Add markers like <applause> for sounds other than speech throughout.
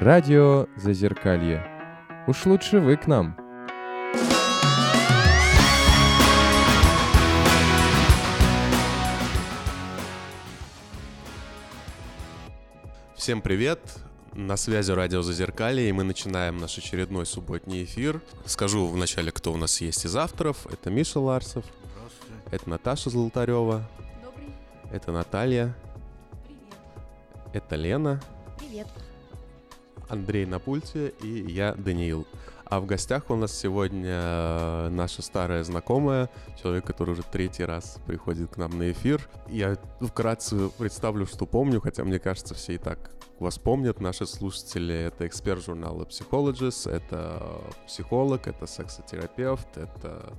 Радио Зазеркалье. Уж лучше вы к нам. Всем привет! На связи радио Зазеркалье, и мы начинаем наш очередной субботний эфир. Скажу вначале, кто у нас есть из авторов. Это Миша Ларсов. Это Наташа Золотарева. Добрый. Это Наталья. Привет. Это Лена. Привет. Андрей на пульте и я, Даниил. А в гостях у нас сегодня э, наша старая знакомая, человек, который уже третий раз приходит к нам на эфир. Я вкратце представлю, что помню, хотя мне кажется, все и так вас помнят. Наши слушатели — это эксперт журнала Psychologist, это психолог, это сексотерапевт, это...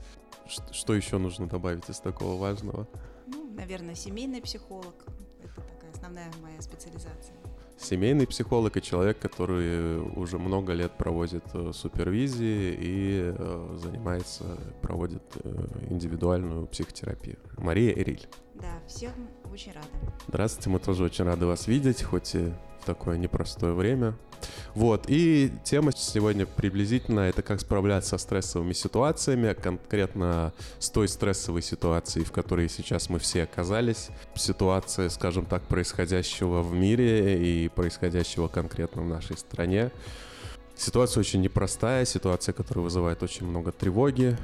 Что еще нужно добавить из такого важного? Ну, наверное, семейный психолог. Это такая основная моя специализация. Семейный психолог и человек, который уже много лет проводит э, супервизии и э, занимается, проводит э, индивидуальную психотерапию. Мария Эриль. Да, всем очень рада. Здравствуйте, мы тоже очень рады вас видеть, хоть и в такое непростое время. Вот, и тема сегодня приблизительно это как справляться со стрессовыми ситуациями, конкретно с той стрессовой ситуацией, в которой сейчас мы все оказались. Ситуация, скажем так, происходящего в мире и происходящего конкретно в нашей стране. Ситуация очень непростая, ситуация, которая вызывает очень много тревоги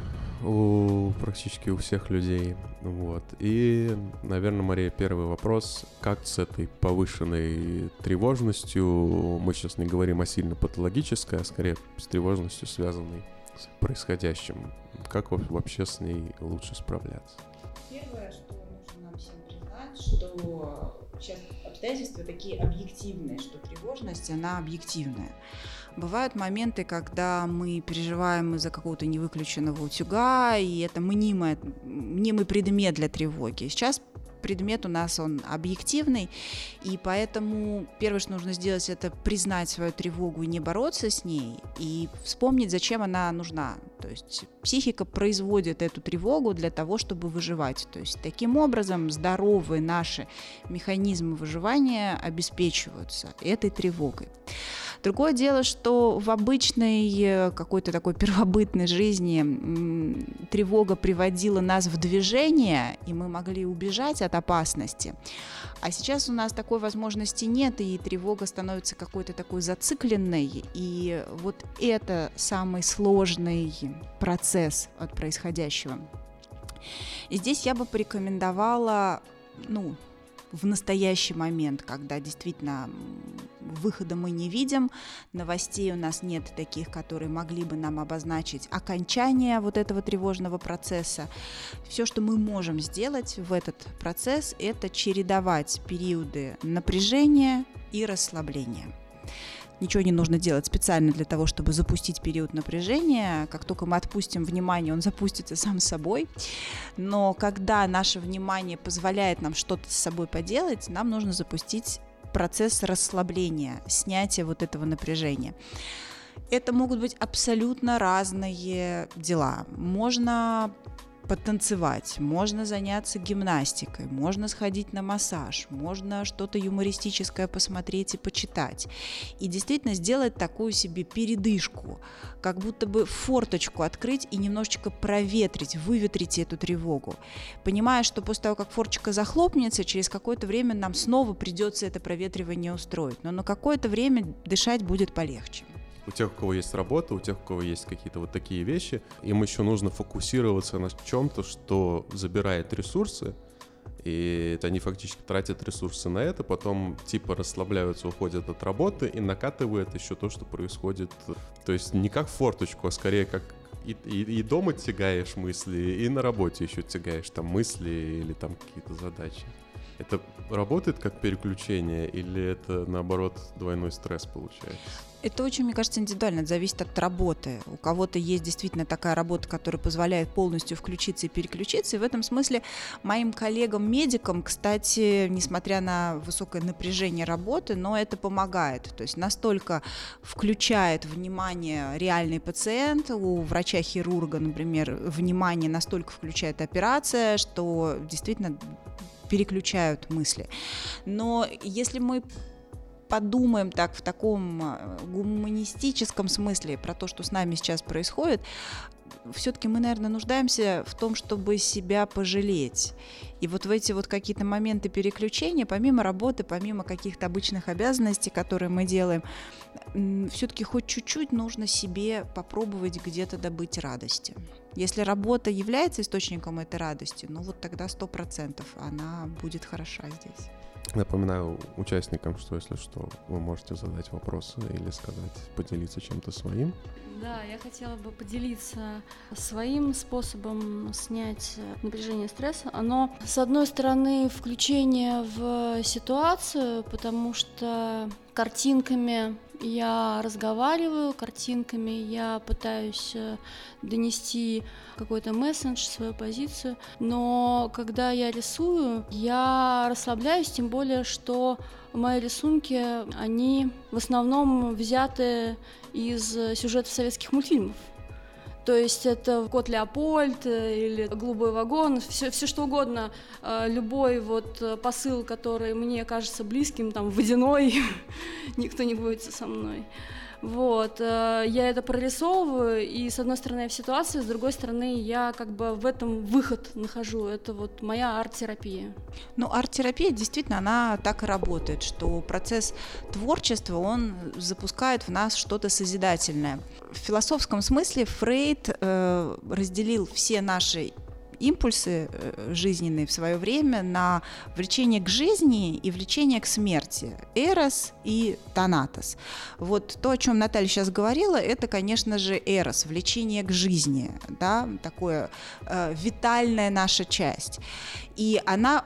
у практически у всех людей. Вот. И, наверное, Мария, первый вопрос. Как с этой повышенной тревожностью, мы сейчас не говорим о сильно патологической, а скорее с тревожностью, связанной с происходящим. Как во- вообще с ней лучше справляться? Первое, что нужно нам всем признать, что сейчас обстоятельства такие объективные, что Тревожность, она объективная. Бывают моменты, когда мы переживаем из-за какого-то невыключенного утюга, и это мнимое, мнимый предмет для тревоги. Сейчас предмет у нас он объективный, и поэтому первое, что нужно сделать, это признать свою тревогу и не бороться с ней, и вспомнить, зачем она нужна. То есть психика производит эту тревогу для того, чтобы выживать. То есть таким образом здоровые наши механизмы выживания обеспечиваются этой тревогой. Другое дело, что в обычной э, какой-то такой первобытной жизни тревога приводила нас в движение, и мы могли убежать от опасности. А сейчас у нас такой возможности нет, и тревога становится какой-то такой зацикленной. И вот это самый сложный процесс от происходящего. И здесь я бы порекомендовала, ну, в настоящий момент, когда действительно выхода мы не видим, новостей у нас нет таких, которые могли бы нам обозначить окончание вот этого тревожного процесса. Все, что мы можем сделать в этот процесс, это чередовать периоды напряжения и расслабления. Ничего не нужно делать специально для того, чтобы запустить период напряжения. Как только мы отпустим внимание, он запустится сам собой. Но когда наше внимание позволяет нам что-то с собой поделать, нам нужно запустить процесс расслабления, снятия вот этого напряжения. Это могут быть абсолютно разные дела. Можно потанцевать, можно заняться гимнастикой, можно сходить на массаж, можно что-то юмористическое посмотреть и почитать. И действительно сделать такую себе передышку, как будто бы форточку открыть и немножечко проветрить, выветрить эту тревогу. Понимая, что после того, как форточка захлопнется, через какое-то время нам снова придется это проветривание устроить. Но на какое-то время дышать будет полегче. У тех, у кого есть работа, у тех, у кого есть какие-то вот такие вещи, им еще нужно фокусироваться на чем-то, что забирает ресурсы, и они фактически тратят ресурсы на это, потом типа расслабляются, уходят от работы и накатывает еще то, что происходит. То есть не как форточку, а скорее как и, и, и дома тягаешь мысли, и на работе еще тягаешь там мысли или там какие-то задачи. Это работает как переключение или это наоборот двойной стресс получается? Это очень, мне кажется, индивидуально, это зависит от работы. У кого-то есть действительно такая работа, которая позволяет полностью включиться и переключиться. И в этом смысле моим коллегам-медикам, кстати, несмотря на высокое напряжение работы, но это помогает. То есть настолько включает внимание реальный пациент, у врача-хирурга, например, внимание настолько включает операция, что действительно переключают мысли. Но если мы подумаем так в таком э, гуманистическом смысле про то, что с нами сейчас происходит, все-таки мы, наверное, нуждаемся в том, чтобы себя пожалеть. И вот в эти вот какие-то моменты переключения, помимо работы, помимо каких-то обычных обязанностей, которые мы делаем, все-таки хоть чуть-чуть нужно себе попробовать где-то добыть радости. Если работа является источником этой радости, ну вот тогда сто процентов она будет хороша здесь. Напоминаю участникам, что если что, вы можете задать вопросы или сказать, поделиться чем-то своим. Да, я хотела бы поделиться своим способом снять напряжение стресса. Оно, с одной стороны, включение в ситуацию, потому что картинками я разговариваю, картинками я пытаюсь э, донести какой-то месседж, свою позицию, но когда я рисую, я расслабляюсь, тем более, что мои рисунки, они в основном взяты из сюжетов советских мультфильмов. То есть это кот Леопольд э, или голубой вагон, все, все что угодно, э, любой вот посыл, который мне кажется близким, там водяной, <laughs> никто не будет со мной. Вот, э, я это прорисовываю, и с одной стороны я в ситуации, с другой стороны я как бы в этом выход нахожу. Это вот моя арт-терапия. Ну, арт-терапия действительно, она так и работает, что процесс творчества, он запускает в нас что-то созидательное. В философском смысле Фрейд э, разделил все наши импульсы э, жизненные в свое время на влечение к жизни и влечение к смерти. Эрос и Танатос. Вот то, о чем Наталья сейчас говорила, это, конечно же, Эрос, влечение к жизни, да, такое э, витальная наша часть. И она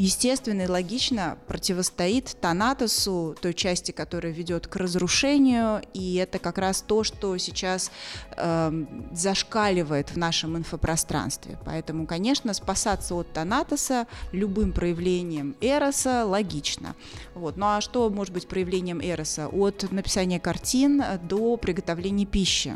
естественно и логично противостоит Танатосу, той части, которая ведет к разрушению, и это как раз то, что сейчас э, зашкаливает в нашем инфопространстве. Поэтому, конечно, спасаться от Танатоса любым проявлением Эроса логично. Вот. Ну а что может быть проявлением Эроса? От написания картин до приготовления пищи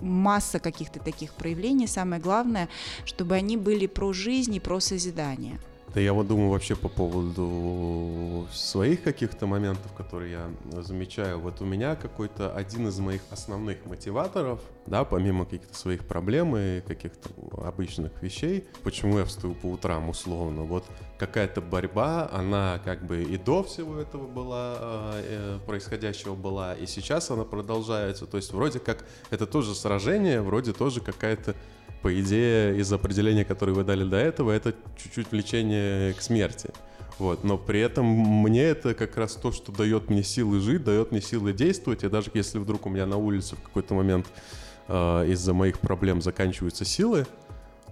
масса каких-то таких проявлений. Самое главное, чтобы они были про жизнь и про созидание. Да я вот думаю вообще по поводу своих каких-то моментов, которые я замечаю. Вот у меня какой-то один из моих основных мотиваторов, да, помимо каких-то своих проблем и каких-то обычных вещей, почему я встаю по утрам условно, вот какая-то борьба, она как бы и до всего этого была, э, происходящего была, и сейчас она продолжается. То есть вроде как это тоже сражение, вроде тоже какая-то по идее, из определения, которое вы дали до этого, это чуть-чуть влечение к смерти. Вот, но при этом мне это как раз то, что дает мне силы жить, дает мне силы действовать. И даже если вдруг у меня на улице в какой-то момент э, из-за моих проблем заканчиваются силы,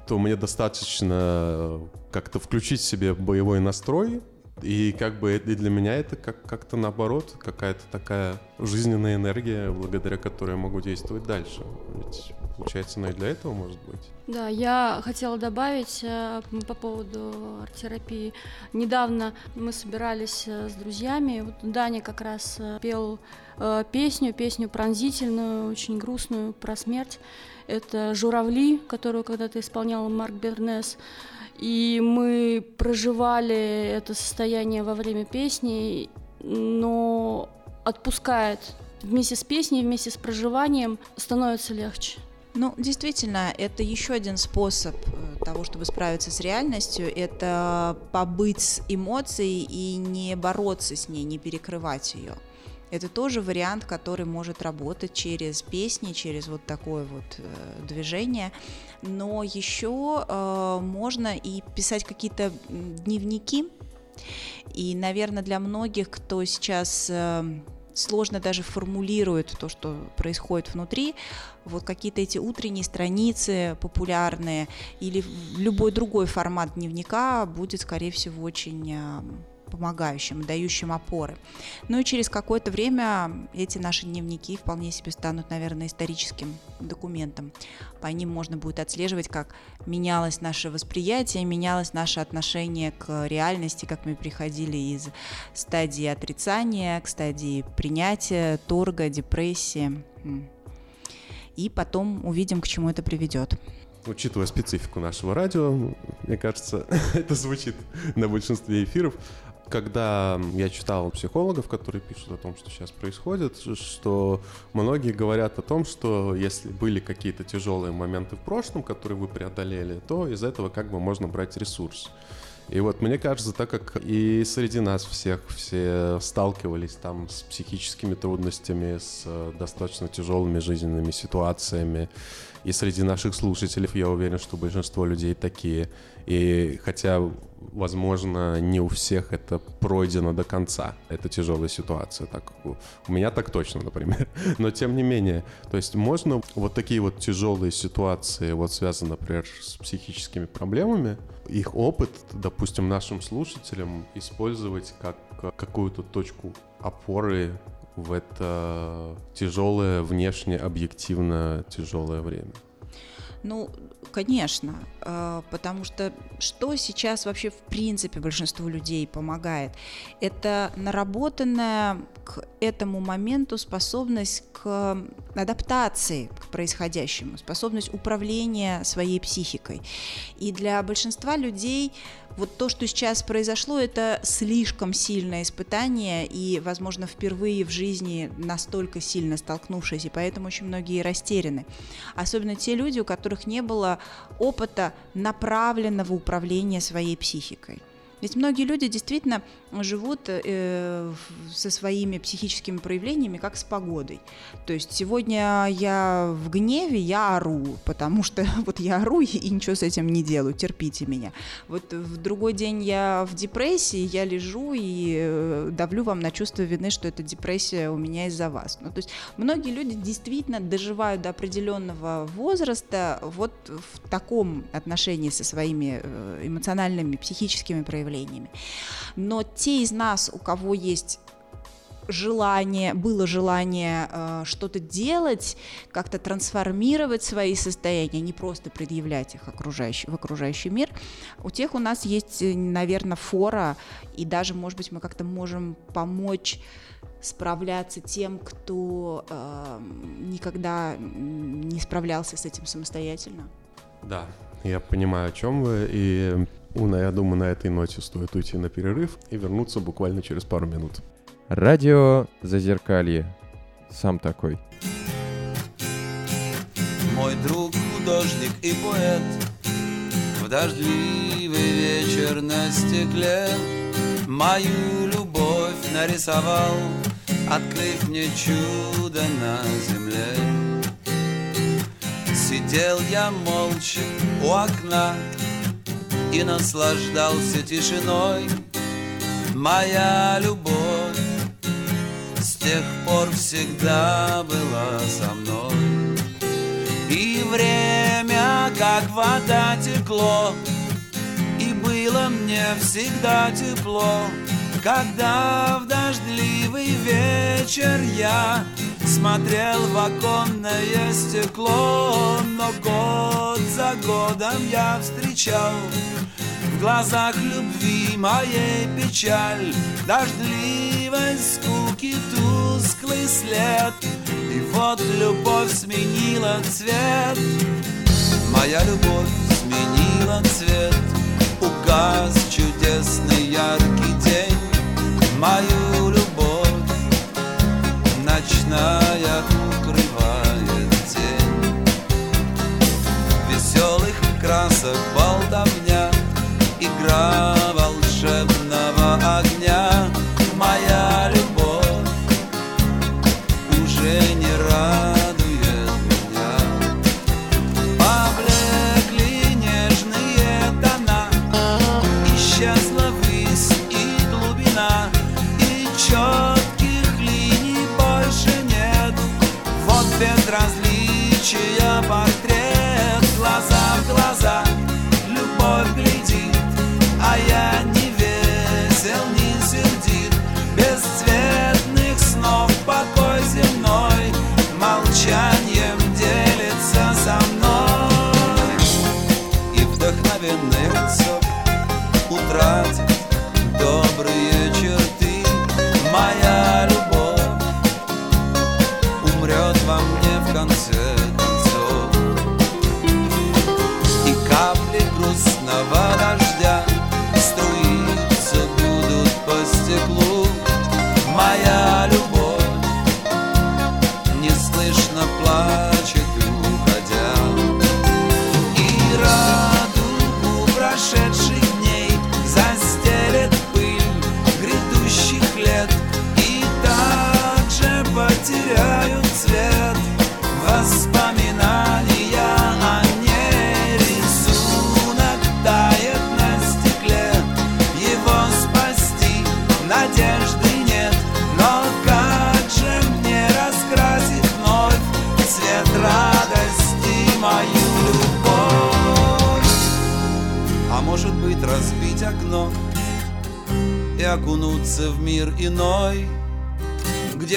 то мне достаточно как-то включить себе боевой настрой, и как бы и для меня это как- как-то наоборот, какая-то такая жизненная энергия, благодаря которой я могу действовать дальше. Ведь получается, она и для этого может быть. Да, я хотела добавить э, по поводу арт-терапии. Недавно мы собирались э, с друзьями, вот Даня как раз э, пел песню, песню пронзительную, очень грустную про смерть. Это «Журавли», которую когда-то исполнял Марк Бернес. И мы проживали это состояние во время песни, но отпускает вместе с песней, вместе с проживанием становится легче. Ну, действительно, это еще один способ э, того, чтобы справиться с реальностью, это побыть с эмоцией и не бороться с ней, не перекрывать ее. Это тоже вариант, который может работать через песни, через вот такое вот э, движение. Но еще э, можно и писать какие-то дневники. И, наверное, для многих, кто сейчас э, сложно даже формулирует то, что происходит внутри, вот какие-то эти утренние страницы популярные или любой другой формат дневника будет, скорее всего, очень э, помогающим, дающим опоры. Ну и через какое-то время эти наши дневники вполне себе станут, наверное, историческим документом. По ним можно будет отслеживать, как менялось наше восприятие, менялось наше отношение к реальности, как мы приходили из стадии отрицания к стадии принятия, торга, депрессии. И потом увидим, к чему это приведет учитывая специфику нашего радио, мне кажется, <laughs> это звучит на большинстве эфиров, когда я читал психологов, которые пишут о том, что сейчас происходит, что многие говорят о том, что если были какие-то тяжелые моменты в прошлом, которые вы преодолели, то из этого как бы можно брать ресурс. И вот мне кажется, так как и среди нас всех все сталкивались там с психическими трудностями, с э, достаточно тяжелыми жизненными ситуациями, и среди наших слушателей я уверен, что большинство людей такие. И хотя, возможно, не у всех это пройдено до конца, это тяжелая ситуация. Так, у меня так точно, например. <laughs> Но тем не менее, то есть можно вот такие вот тяжелые ситуации, вот связанные, например, с психическими проблемами, их опыт, допустим, нашим слушателям использовать как какую-то точку опоры в это тяжелое, внешне объективно тяжелое время? Ну, конечно, э, потому что что сейчас вообще в принципе большинству людей помогает? Это наработанная к этому моменту способность к адаптации к происходящему, способность управления своей психикой. И для большинства людей вот то, что сейчас произошло, это слишком сильное испытание и, возможно, впервые в жизни настолько сильно столкнувшись, и поэтому очень многие растеряны. Особенно те люди, у которых не было опыта направленного управления своей психикой. Ведь многие люди действительно живут э, со своими психическими проявлениями, как с погодой. То есть сегодня я в гневе, я ору, потому что <laughs> вот я ору и ничего с этим не делаю, терпите меня. Вот в другой день я в депрессии, я лежу и э, давлю вам на чувство вины, что эта депрессия у меня из-за вас. Ну, то есть многие люди действительно доживают до определенного возраста вот в таком отношении со своими э, эмоциональными, психическими проявлениями проявлениями. Но те из нас, у кого есть желание, было желание э, что-то делать, как-то трансформировать свои состояния, не просто предъявлять их окружающий, в окружающий мир, у тех у нас есть, э, наверное, фора, и даже, может быть, мы как-то можем помочь справляться тем, кто э, никогда не справлялся с этим самостоятельно. Да, я понимаю, о чем вы, и я думаю, на этой ноте стоит уйти на перерыв и вернуться буквально через пару минут. Радио Зазеркалье. Сам такой. Мой друг художник и поэт В дождливый вечер на стекле Мою любовь нарисовал Открыв мне чудо на земле Сидел я молча у окна и наслаждался тишиной. Моя любовь с тех пор всегда была со мной. И время, как вода, текло И было мне всегда тепло. Когда в дождливый вечер я Смотрел в оконное стекло Но год за годом я встречал В глазах любви моей печаль Дождливой скуки тусклый след. И вот любовь сменила цвет Моя любовь сменила цвет. Угас чудесный яркий день Мою любовь ночная укрывает тень. Веселых красок болтовня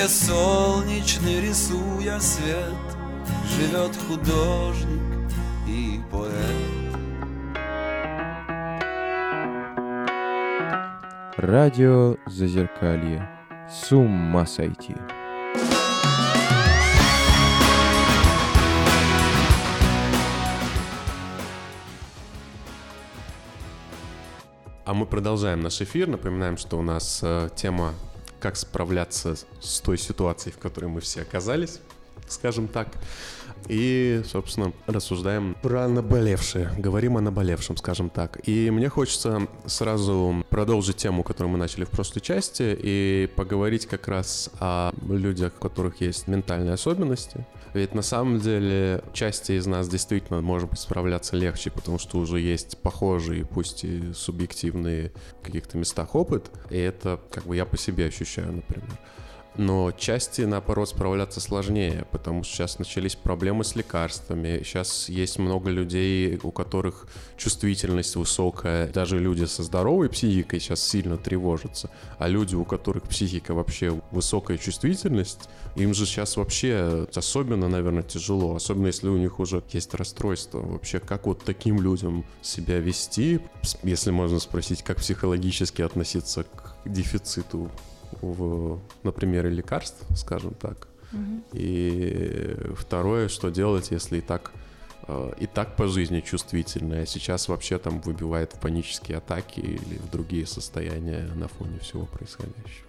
солнечный рисуя свет Живет художник и поэт Радио Зазеркалье. С ума сойти. А мы продолжаем наш эфир. Напоминаем, что у нас э, тема «Как справляться с той ситуацией, в которой мы все оказались», скажем так. И, собственно, рассуждаем про наболевшее. Говорим о наболевшем, скажем так. И мне хочется сразу продолжить тему, которую мы начали в прошлой части, и поговорить как раз о людях, у которых есть ментальные особенности. Ведь на самом деле части из нас действительно, может быть, справляться легче, потому что уже есть похожие, пусть и субъективные в каких-то местах опыт. И это как бы я по себе ощущаю, например. Но части, наоборот, справляться сложнее, потому что сейчас начались проблемы с лекарствами. Сейчас есть много людей, у которых чувствительность высокая. Даже люди со здоровой психикой сейчас сильно тревожатся. А люди, у которых психика вообще высокая чувствительность, им же сейчас вообще особенно, наверное, тяжело. Особенно если у них уже есть расстройство. Вообще, как вот таким людям себя вести, если можно спросить, как психологически относиться к дефициту в, на примере лекарств, скажем так. И второе, что делать, если и так э, и так по жизни чувствительная, а сейчас вообще там выбивает в панические атаки или в другие состояния на фоне всего происходящего.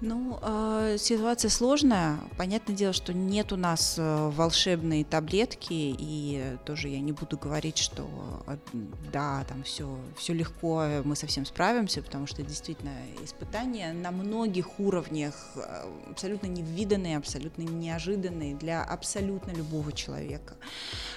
Ну, э, ситуация сложная. Понятное дело, что нет у нас э, волшебной таблетки, и тоже я не буду говорить, что э, да, там все, все легко, мы совсем справимся, потому что действительно испытания на многих уровнях э, абсолютно невиданные, абсолютно неожиданные для абсолютно любого человека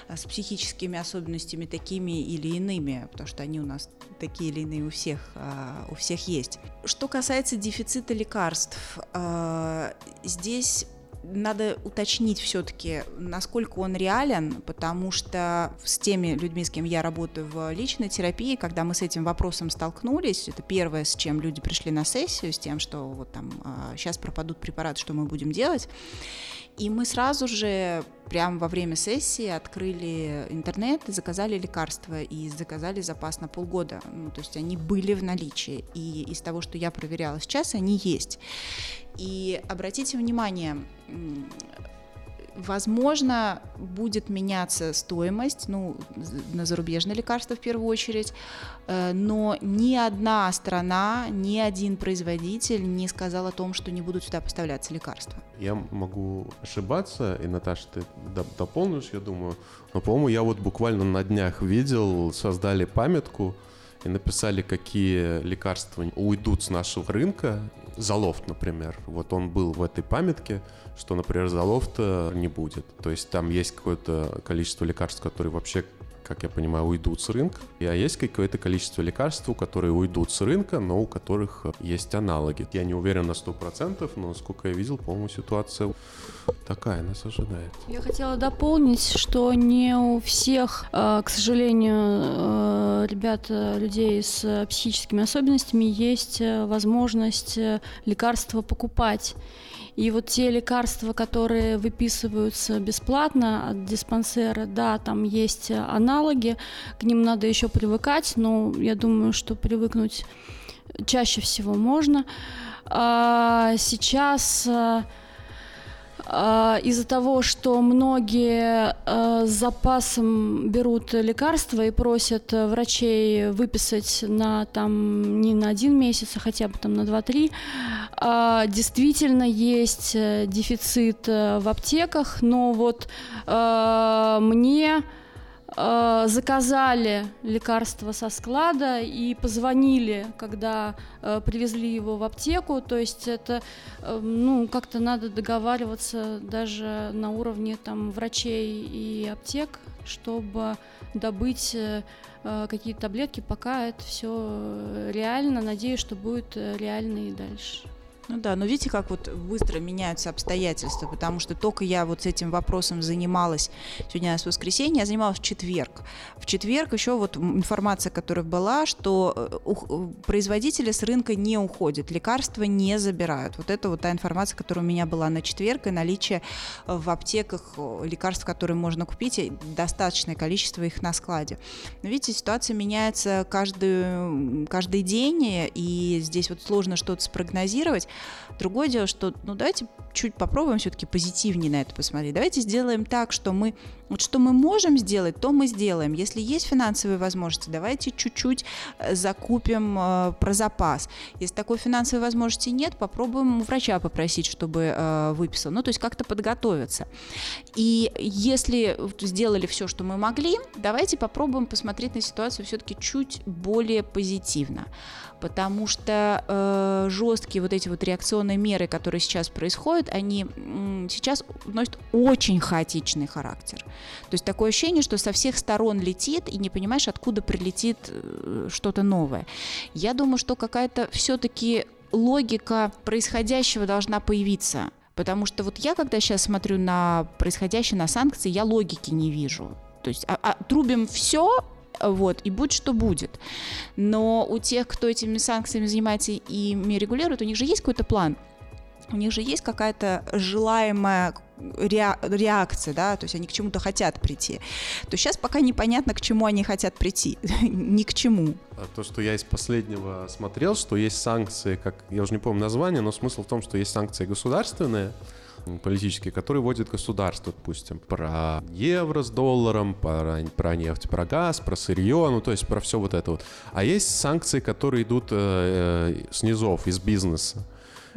э, с психическими особенностями такими или иными, потому что они у нас такие или иные у всех, э, у всех есть. Что касается дефицита лекарств, э, здесь надо уточнить все-таки, насколько он реален, потому что с теми людьми, с кем я работаю в личной терапии, когда мы с этим вопросом столкнулись, это первое, с чем люди пришли на сессию, с тем, что вот там сейчас пропадут препараты, что мы будем делать. И мы сразу же, прямо во время сессии, открыли интернет и заказали лекарства, и заказали запас на полгода. Ну, то есть они были в наличии, и из того, что я проверяла сейчас, они есть. И обратите внимание, возможно, будет меняться стоимость, ну, на зарубежные лекарства в первую очередь, э, но ни одна страна, ни один производитель не сказал о том, что не будут сюда поставляться лекарства. Я могу ошибаться, и, Наташа, ты доп- дополнишь, я думаю. Но, по-моему, я вот буквально на днях видел, создали памятку и написали, какие лекарства уйдут с нашего рынка. Залофт, например. Вот он был в этой памятке, что, например, Залофта не будет. То есть там есть какое-то количество лекарств, которые вообще как я понимаю, уйдут с рынка. И, а есть какое-то количество лекарств, которые уйдут с рынка, но у которых есть аналоги. Я не уверен на 100%, но сколько я видел, по-моему, ситуация такая нас ожидает. Я хотела дополнить, что не у всех, э, к сожалению, э, ребят, э, людей с психическими особенностями есть э, возможность э, лекарства покупать. И вот те лекарства, которые выписываются бесплатно от диспансера, да, там есть аналоги, к ним надо еще привыкать, но я думаю, что привыкнуть чаще всего можно. А сейчас а, А, из-за того, что многие а, с запасом берут лекарства и просят врачей выписать на там не на один месяц, а хотя бы там на 2-3, а, действительно есть э, дефицит э, в аптеках, но вот мне Э, заказали лекарство со склада и позвонили, когда э, привезли его в аптеку. То есть это, э, ну, как-то надо договариваться даже на уровне там врачей и аптек, чтобы добыть э, э какие-то таблетки, пока это все реально. Надеюсь, что будет реально и дальше. Ну да, но видите, как вот быстро меняются обстоятельства, потому что только я вот с этим вопросом занималась, сегодня у нас воскресенье, я занималась в четверг. В четверг еще вот информация, которая была, что э, э, производители с рынка не уходят, лекарства не забирают. Вот это вот та информация, которая у меня была на четверг, и наличие в аптеках лекарств, которые можно купить, и достаточное количество их на складе. Но видите, ситуация меняется каждый, каждый день, и здесь вот сложно что-то спрогнозировать. Другое дело, что, ну, давайте чуть попробуем все-таки позитивнее на это посмотреть. Давайте сделаем так, что мы, вот что мы можем сделать, то мы сделаем. Если есть финансовые возможности, давайте чуть-чуть э, закупим э, про запас. Если такой финансовой возможности нет, попробуем у врача попросить, чтобы э, выписал. Ну, то есть как-то подготовиться. И если сделали все, что мы могли, давайте попробуем посмотреть на ситуацию все-таки чуть более позитивно потому что э, жесткие вот эти вот реакционные меры, которые сейчас происходят, они м, сейчас носят очень хаотичный характер. То есть такое ощущение, что со всех сторон летит и не понимаешь, откуда прилетит э, что-то новое. Я думаю, что какая-то все-таки логика происходящего должна появиться. Потому что вот я, когда сейчас смотрю на происходящее, на санкции, я логики не вижу. То есть а, а, трубим все, вот, и будь что будет. Но у тех, кто этими санкциями занимается и ими регулирует, у них же есть какой-то план, у них же есть какая-то желаемая реакция, да, то есть они к чему-то хотят прийти. То сейчас пока непонятно, к чему они хотят прийти, <laughs> ни к чему. А то, что я из последнего смотрел, что есть санкции, как я уже не помню название, но смысл в том, что есть санкции государственные, политические, которые вводит государство, допустим, про евро с долларом, про, про нефть, про газ, про сырье, ну то есть про все вот это вот. А есть санкции, которые идут э, э, снизов, из бизнеса.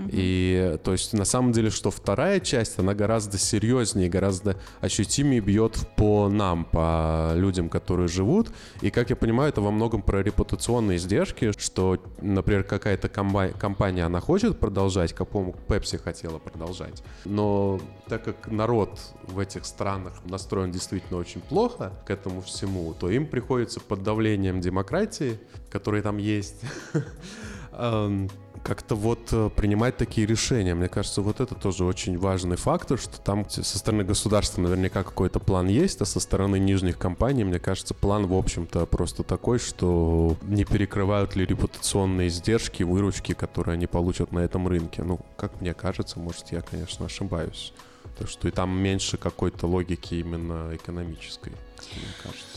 И то есть на самом деле, что вторая часть, она гораздо серьезнее, гораздо ощутимее бьет по нам, по людям, которые живут. И, как я понимаю, это во многом про репутационные издержки, что, например, какая-то компания, она хочет продолжать, как, по Pepsi хотела продолжать. Но так как народ в этих странах настроен действительно очень плохо к этому всему, то им приходится под давлением демократии, которая там есть, <laughs> эм, как-то вот э, принимать такие решения. Мне кажется, вот это тоже очень важный фактор, что там со стороны государства наверняка какой-то план есть, а со стороны нижних компаний, мне кажется, план, в общем-то, просто такой, что не перекрывают ли репутационные издержки, выручки, которые они получат на этом рынке. Ну, как мне кажется, может, я, конечно, ошибаюсь. То, что и там меньше какой-то логики именно экономической, мне кажется.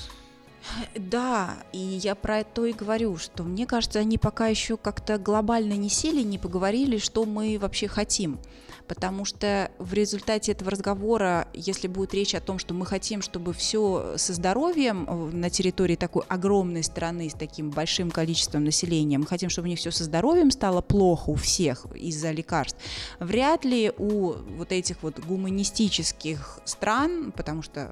Да, и я про это и говорю, что мне кажется, они пока еще как-то глобально не сели, не поговорили, что мы вообще хотим потому что в результате этого разговора, если будет речь о том, что мы хотим, чтобы все со здоровьем э, на территории такой огромной страны с таким большим количеством населения, мы хотим, чтобы у них все со здоровьем стало плохо у всех из-за лекарств, вряд ли у вот этих вот гуманистических стран, потому что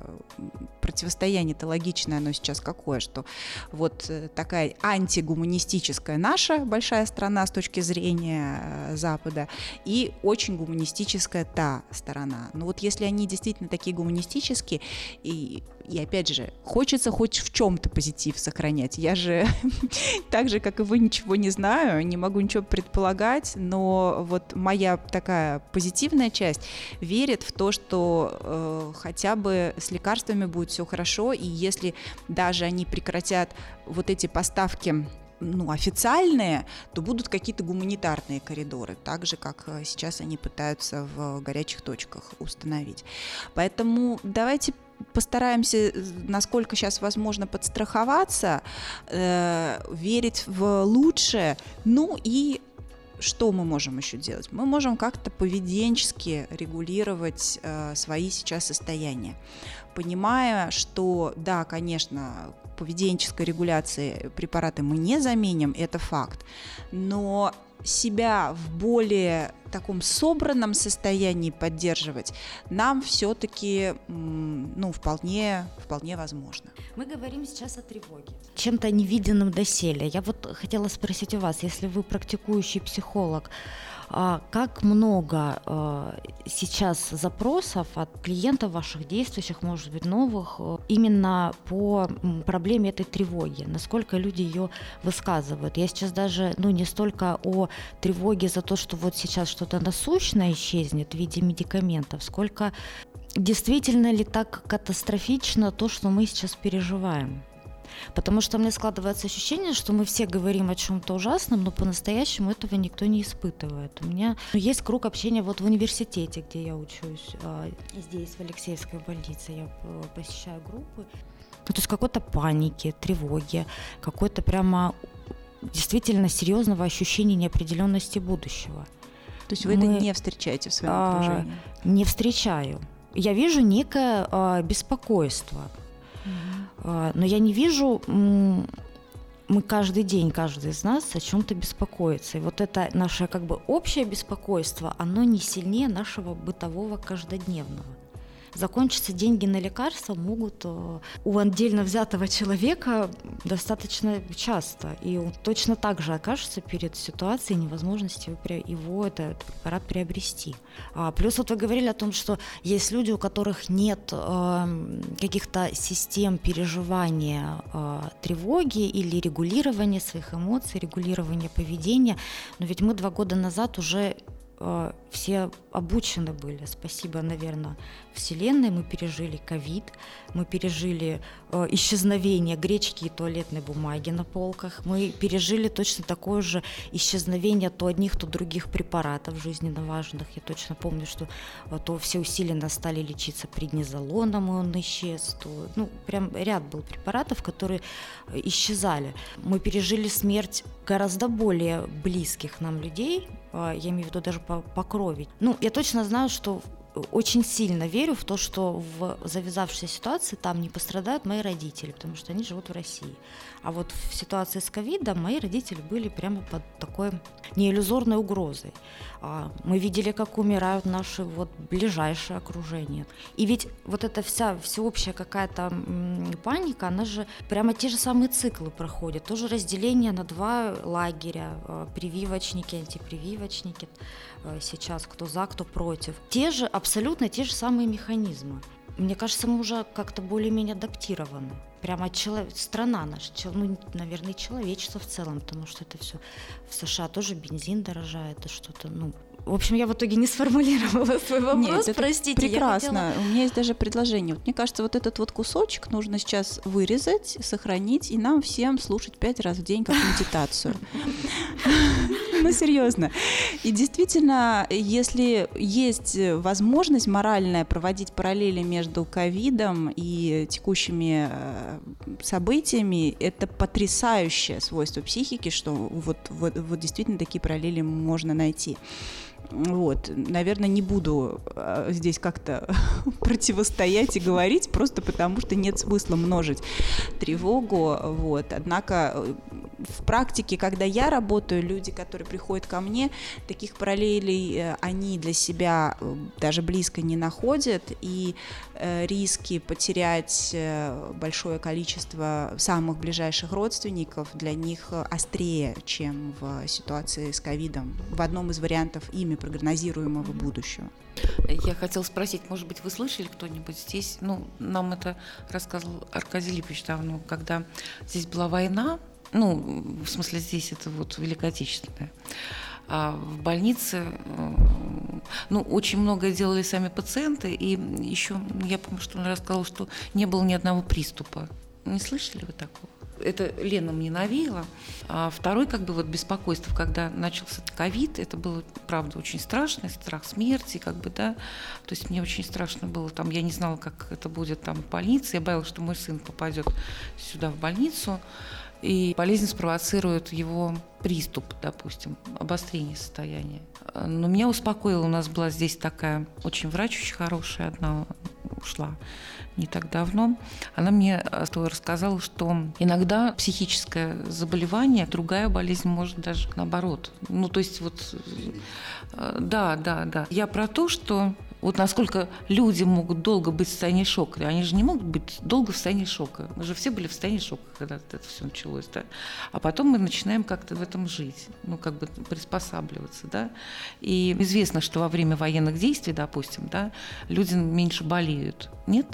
противостояние-то логичное, оно сейчас какое, что вот э, такая антигуманистическая наша большая страна с точки зрения э, Запада и очень гуманистическая гуманистическая та сторона. Но вот если они действительно такие гуманистические, и, и опять же, хочется хоть в чем-то позитив сохранять. Я же <laughs> так же, как и вы, ничего не знаю, не могу ничего предполагать, но вот моя такая позитивная часть верит в то, что э, хотя бы с лекарствами будет все хорошо, и если даже они прекратят вот эти поставки ну, официальные, то будут какие-то гуманитарные коридоры, так же, как э, сейчас они пытаются в горячих точках установить. Поэтому давайте постараемся, э, насколько сейчас возможно, подстраховаться, э, верить в лучшее, ну и что мы можем еще делать? Мы можем как-то поведенчески регулировать э, свои сейчас состояния, понимая, что да, конечно, поведенческой регуляции препараты мы не заменим, это факт, но себя в более таком собранном состоянии поддерживать нам все-таки ну, вполне, вполне возможно. Мы говорим сейчас о тревоге. Чем-то невиденным доселе. Я вот хотела спросить у вас, если вы практикующий психолог, как много а, сейчас запросов от клиентов ваших действующих, может быть, новых, э, именно по проблеме этой тревоги? Насколько люди ее высказывают? Я сейчас даже, ну, не столько о тревоге за то, что вот сейчас что-то насущное исчезнет в виде медикаментов, сколько действительно ли так катастрофично то, что мы сейчас переживаем? Потому что мне складывается ощущение, что мы все говорим о чем-то ужасном, но по-настоящему этого никто не испытывает. У меня есть круг общения вот в университете, где я учусь, а, здесь, в Алексеевской больнице, я э, посещаю группы. Ну, то есть какой-то паники, тревоги, какой-то прямо действительно серьезного ощущения неопределенности будущего. То есть вы Мы, это не встречаете в своем а, окружении? Не встречаю. Я вижу некое а, беспокойство. А, но я не вижу мы каждый день, каждый из нас о чем-то беспокоится. И вот это наше как бы общее беспокойство, оно не сильнее нашего бытового каждодневного закончиться деньги на лекарства могут э, у отдельно взятого человека достаточно часто. И он точно так же окажется перед ситуацией невозможности его этот препарат приобрести. А плюс вот вы говорили о том, что есть люди, у которых нет э, каких-то систем переживания э, тревоги или регулирования своих эмоций, регулирования поведения. Но ведь мы два года назад уже все обучены были. Спасибо, наверное, Вселенной. Мы пережили ковид, мы пережили э, исчезновение гречки и туалетной бумаги на полках, мы пережили точно такое же исчезновение то одних, то других препаратов жизненно важных. Я точно помню, что э, то все усиленно стали лечиться преднизолоном, и он исчез. То, ну, прям ряд был препаратов, которые э, исчезали. Мы пережили смерть гораздо более близких нам людей, э, я имею в виду даже по, по крови. Ну, я точно знаю, что очень сильно верю в то, что в завязавшейся ситуации там не пострадают мои родители, потому что они живут в России. А вот в ситуации с ковидом мои родители были прямо под такой неиллюзорной угрозой. А, мы видели, как умирают наши вот ближайшие окружения. И ведь вот эта вся всеобщая какая-то паника, она же прямо те же самые циклы проходит. Тоже разделение на два лагеря, а, прививочники, антипрививочники сейчас, кто за, кто против. Те же, абсолютно те же самые механизмы. Мне кажется, мы уже как-то более-менее адаптированы. Прямо чело... страна наша, чел... ну, наверное, человечество в целом, потому что это все в США тоже бензин дорожает, и что-то, ну, в общем, я в итоге не сформулировала свой вопрос, Нет, простите. Прекрасно. Хотела... У меня есть даже предложение. Вот мне кажется, вот этот вот кусочек нужно сейчас вырезать, сохранить и нам всем слушать пять раз в день как медитацию. Ну, серьезно. И действительно, если есть возможность моральная проводить параллели между ковидом и текущими э, событиями, это потрясающее свойство психики, что вот, вот, вот действительно такие параллели можно найти. Вот, наверное, не буду а, здесь как-то <laughs> противостоять и говорить, просто потому что нет смысла множить тревогу. Вот. Однако э, в практике, когда я работаю, люди, которые приходят ко мне, таких параллелей э, они для себя э, даже близко не находят, и риски потерять большое количество самых ближайших родственников для них острее, чем в ситуации с ковидом. В одном из вариантов ими прогнозируемого будущего. Я хотела спросить, может быть, вы слышали кто-нибудь здесь? Ну, нам это рассказывал Аркадий Липович давно, когда здесь была война, ну, в смысле, здесь это вот Великая Отечественная, а в больнице, э, ну, очень многое делали сами пациенты, и еще, я помню, что он рассказал, что не было ни одного приступа. Не слышали вы такого? Это Лена мне навеяла. А второй как бы вот беспокойство, когда начался ковид, это было, правда, очень страшно, страх смерти, как бы, да. То есть мне очень страшно было, там, я не знала, как это будет там в больнице, я боялась, что мой сын попадет сюда в больницу. И болезнь спровоцирует его приступ, допустим, обострение состояния. Но меня успокоило, у нас была здесь такая очень врач, очень хорошая, одна ушла не так давно. Она мне э, рассказала, что иногда психическое заболевание, другая болезнь может даже наоборот. Ну, то есть вот, э, да, да, да. Я про то, что вот насколько люди могут долго быть в состоянии шока. Они же не могут быть долго в состоянии шока. Мы же все были в состоянии шока, когда это все началось, да. А потом мы начинаем как-то в этом жить, ну, как бы приспосабливаться, да. И известно, что во время военных действий, допустим, да, люди меньше болеют. Нет,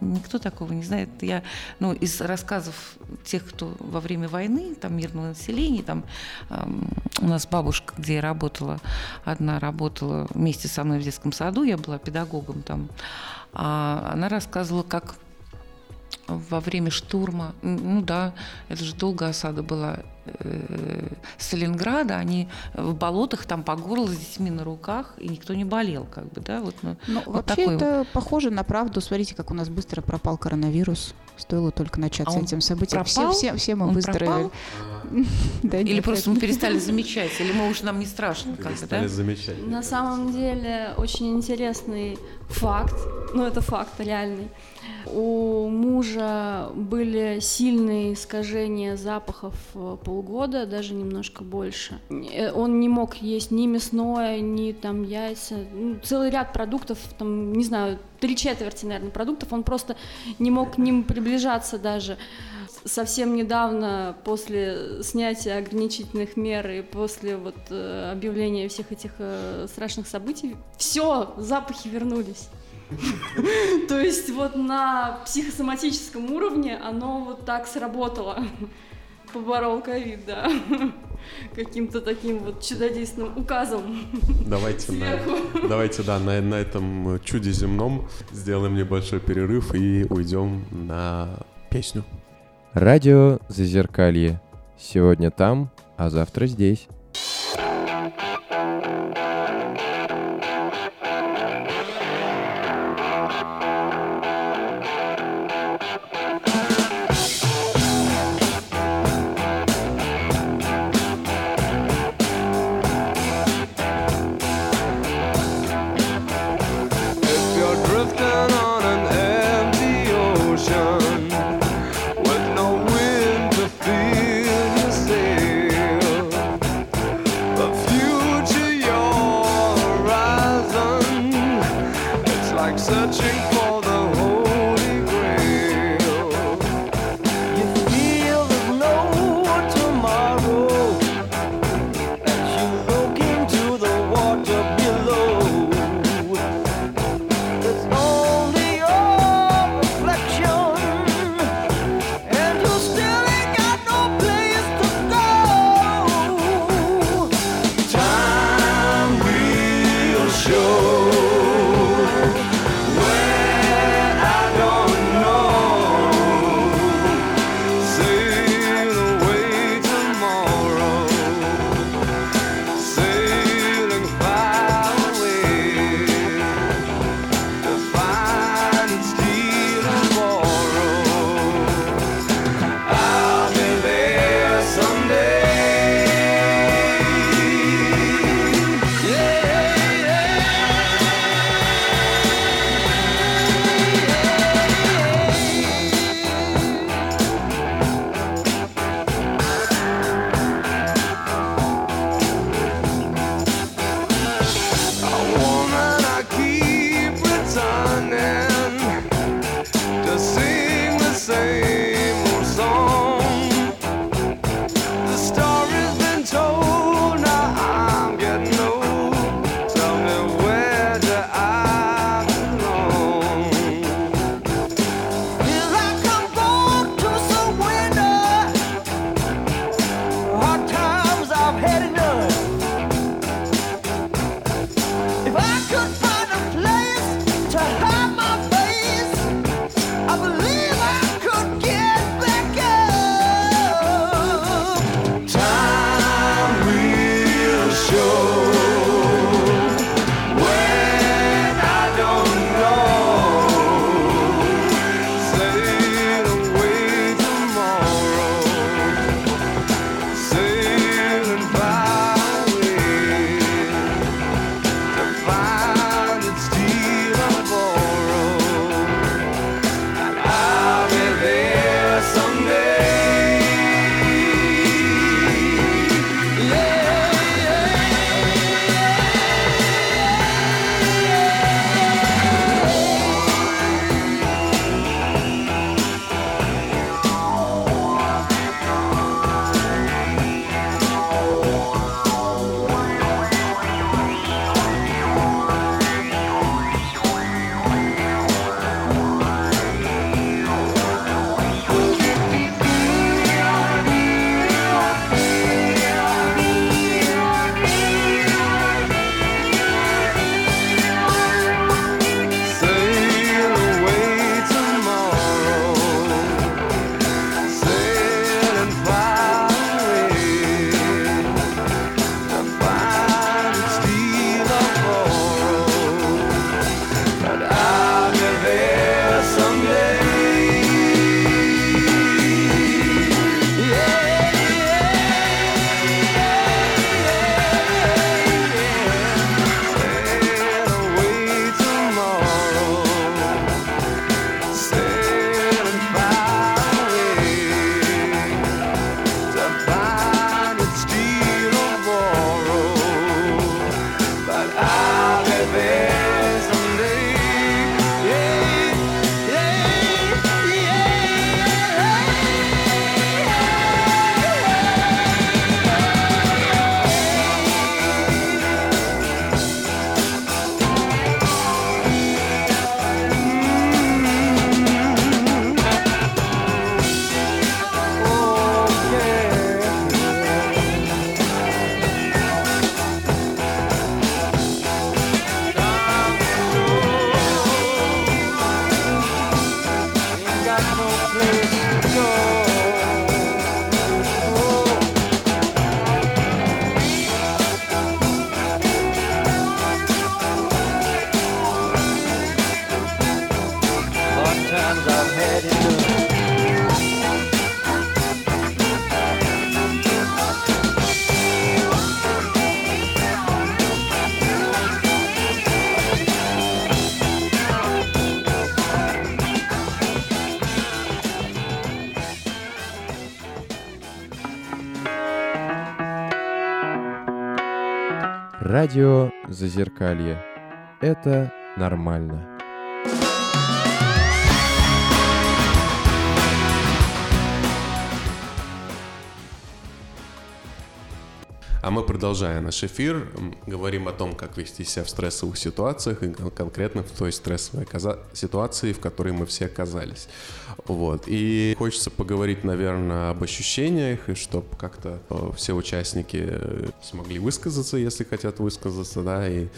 никто такого не знает. Я, ну, из рассказов тех, кто во время войны, там, мирного населения, там, эм, у нас бабушка, где я работала, одна работала вместе со мной в детском саду, я была педагогом там, а она рассказывала, как во время штурма, ну да, это же долго осада была э, Сталинграда, они в болотах там по горло с детьми на руках, и никто не болел, как бы, да, вот. Ну, ну вот вообще такой это похоже на правду. Смотрите, как у нас быстро пропал коронавирус. Стоило только начать А этим событием. Все, пропал? все, все мы Он выздоровели. <laughs> Да Или нет, просто мы перестали замечать, или мы уже нам не страшно, как бы, Перестали да? замечать. На самом деле очень интересный факт, ну это факт реальный. У мужа были сильные искажения запахов э, полгода, даже немножко больше. Э, Он не мог есть ни мясное, ни там яйца, ну, целый ряд продуктов, там, не знаю, три четверти, наверное, продуктов, он просто не мог к ним приближаться даже. Совсем недавно, после снятия ограничительных мер и после вот э, объявления всех этих страшных событий, все, запахи вернулись. <laughs> То есть вот на психосоматическом уровне оно вот так сработало. Поборол ковид, да. <laughs> Каким-то таким вот чудодейственным указом. Давайте, на, <laughs> давайте, да, на, на этом чуде земном сделаем небольшой перерыв и уйдем на песню. Радио Зазеркалье. Сегодня там, а завтра здесь. Зазеркалье. Это нормально. Мы, продолжая наш эфир, говорим о том, как вести себя в стрессовых ситуациях, и кон- конкретно в той стрессовой ситуации, в которой мы все оказались. Вот. И хочется поговорить, наверное, об ощущениях, и чтобы как-то э, все участники э, смогли высказаться, если хотят высказаться, да, и,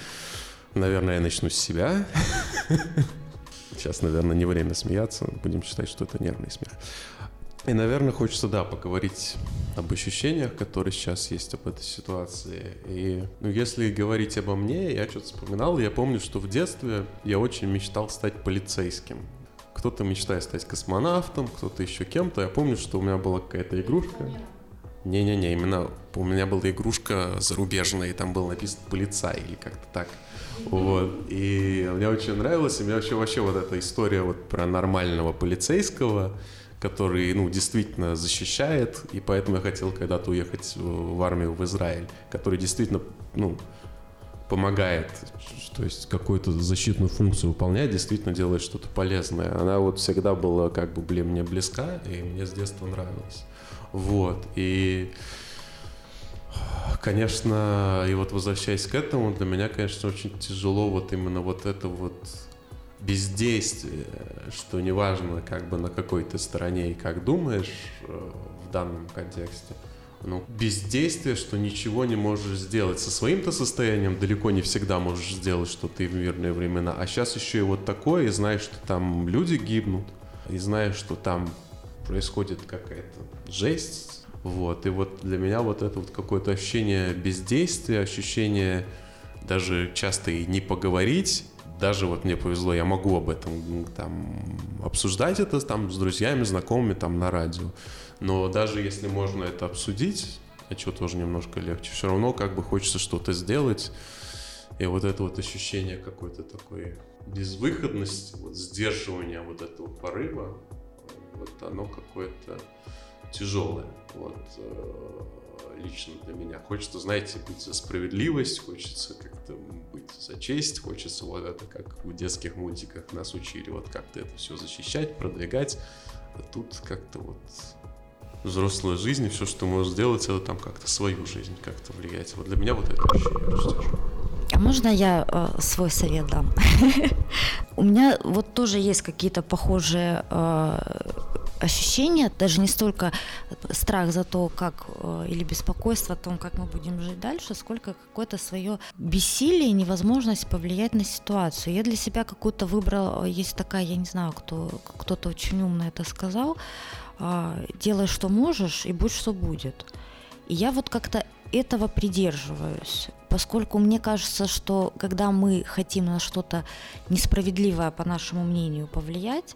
наверное, я начну с себя. <laughs> Сейчас, наверное, не время смеяться, будем считать, что это нервный смех. И, наверное, хочется, да, поговорить об ощущениях, которые сейчас есть об этой ситуации. И, ну, если говорить обо мне, я что-то вспоминал, я помню, что в детстве я очень мечтал стать полицейским. Кто-то мечтает стать космонавтом, кто-то еще кем-то. Я помню, что у меня была какая-то игрушка. Не-не-не, именно у меня была игрушка зарубежная, и там было написано «полицай» или как-то так. Вот. И мне очень нравилось, и мне вообще, вообще вот эта история вот про нормального полицейского, который, ну, действительно защищает, и поэтому я хотел когда-то уехать в армию в Израиль, который действительно, ну, помогает, то есть какую-то защитную функцию выполняет, действительно делает что-то полезное. Она вот всегда была как бы, блин, мне близка, и мне с детства нравилось. Вот, и конечно, и вот возвращаясь к этому, для меня, конечно, очень тяжело вот именно вот это вот бездействие, что неважно, как бы на какой ты стороне и как думаешь э, в данном контексте, ну, бездействие, что ничего не можешь сделать. Со своим-то состоянием далеко не всегда можешь сделать что-то и в мирные времена. А сейчас еще и вот такое, и знаешь, что там люди гибнут, и знаешь, что там происходит какая-то жесть. Вот. И вот для меня вот это вот какое-то ощущение бездействия, ощущение даже часто и не поговорить, даже вот мне повезло, я могу об этом там обсуждать это там с друзьями, знакомыми там на радио. Но даже если можно это обсудить, а чего тоже немножко легче, все равно как бы хочется что-то сделать. И вот это вот ощущение какой-то такой безвыходности, вот сдерживания вот этого порыва, вот оно какое-то тяжелое. Вот э, лично для меня. Хочется, знаете, быть за справедливость, хочется как-то быть за честь, хочется вот это, как в детских мультиках нас учили, вот как-то это все защищать, продвигать. А тут как-то вот взрослая жизнь, и все, что можешь сделать, это там как-то свою жизнь как-то влиять. Вот для меня вот это ощущение. А можно я э, свой совет дам? <laughs> У меня вот тоже есть какие-то похожие э, ощущения, даже не столько страх за то, как э, или беспокойство о том, как мы будем жить дальше, сколько какое-то свое бессилие невозможность повлиять на ситуацию. Я для себя какую-то выбрала, э, есть такая, я не знаю, кто кто-то очень умно это сказал, э, делай, что можешь, и будь, что будет. И я вот как-то этого придерживаюсь, поскольку мне кажется, что когда мы хотим на что-то несправедливое, по нашему мнению, повлиять,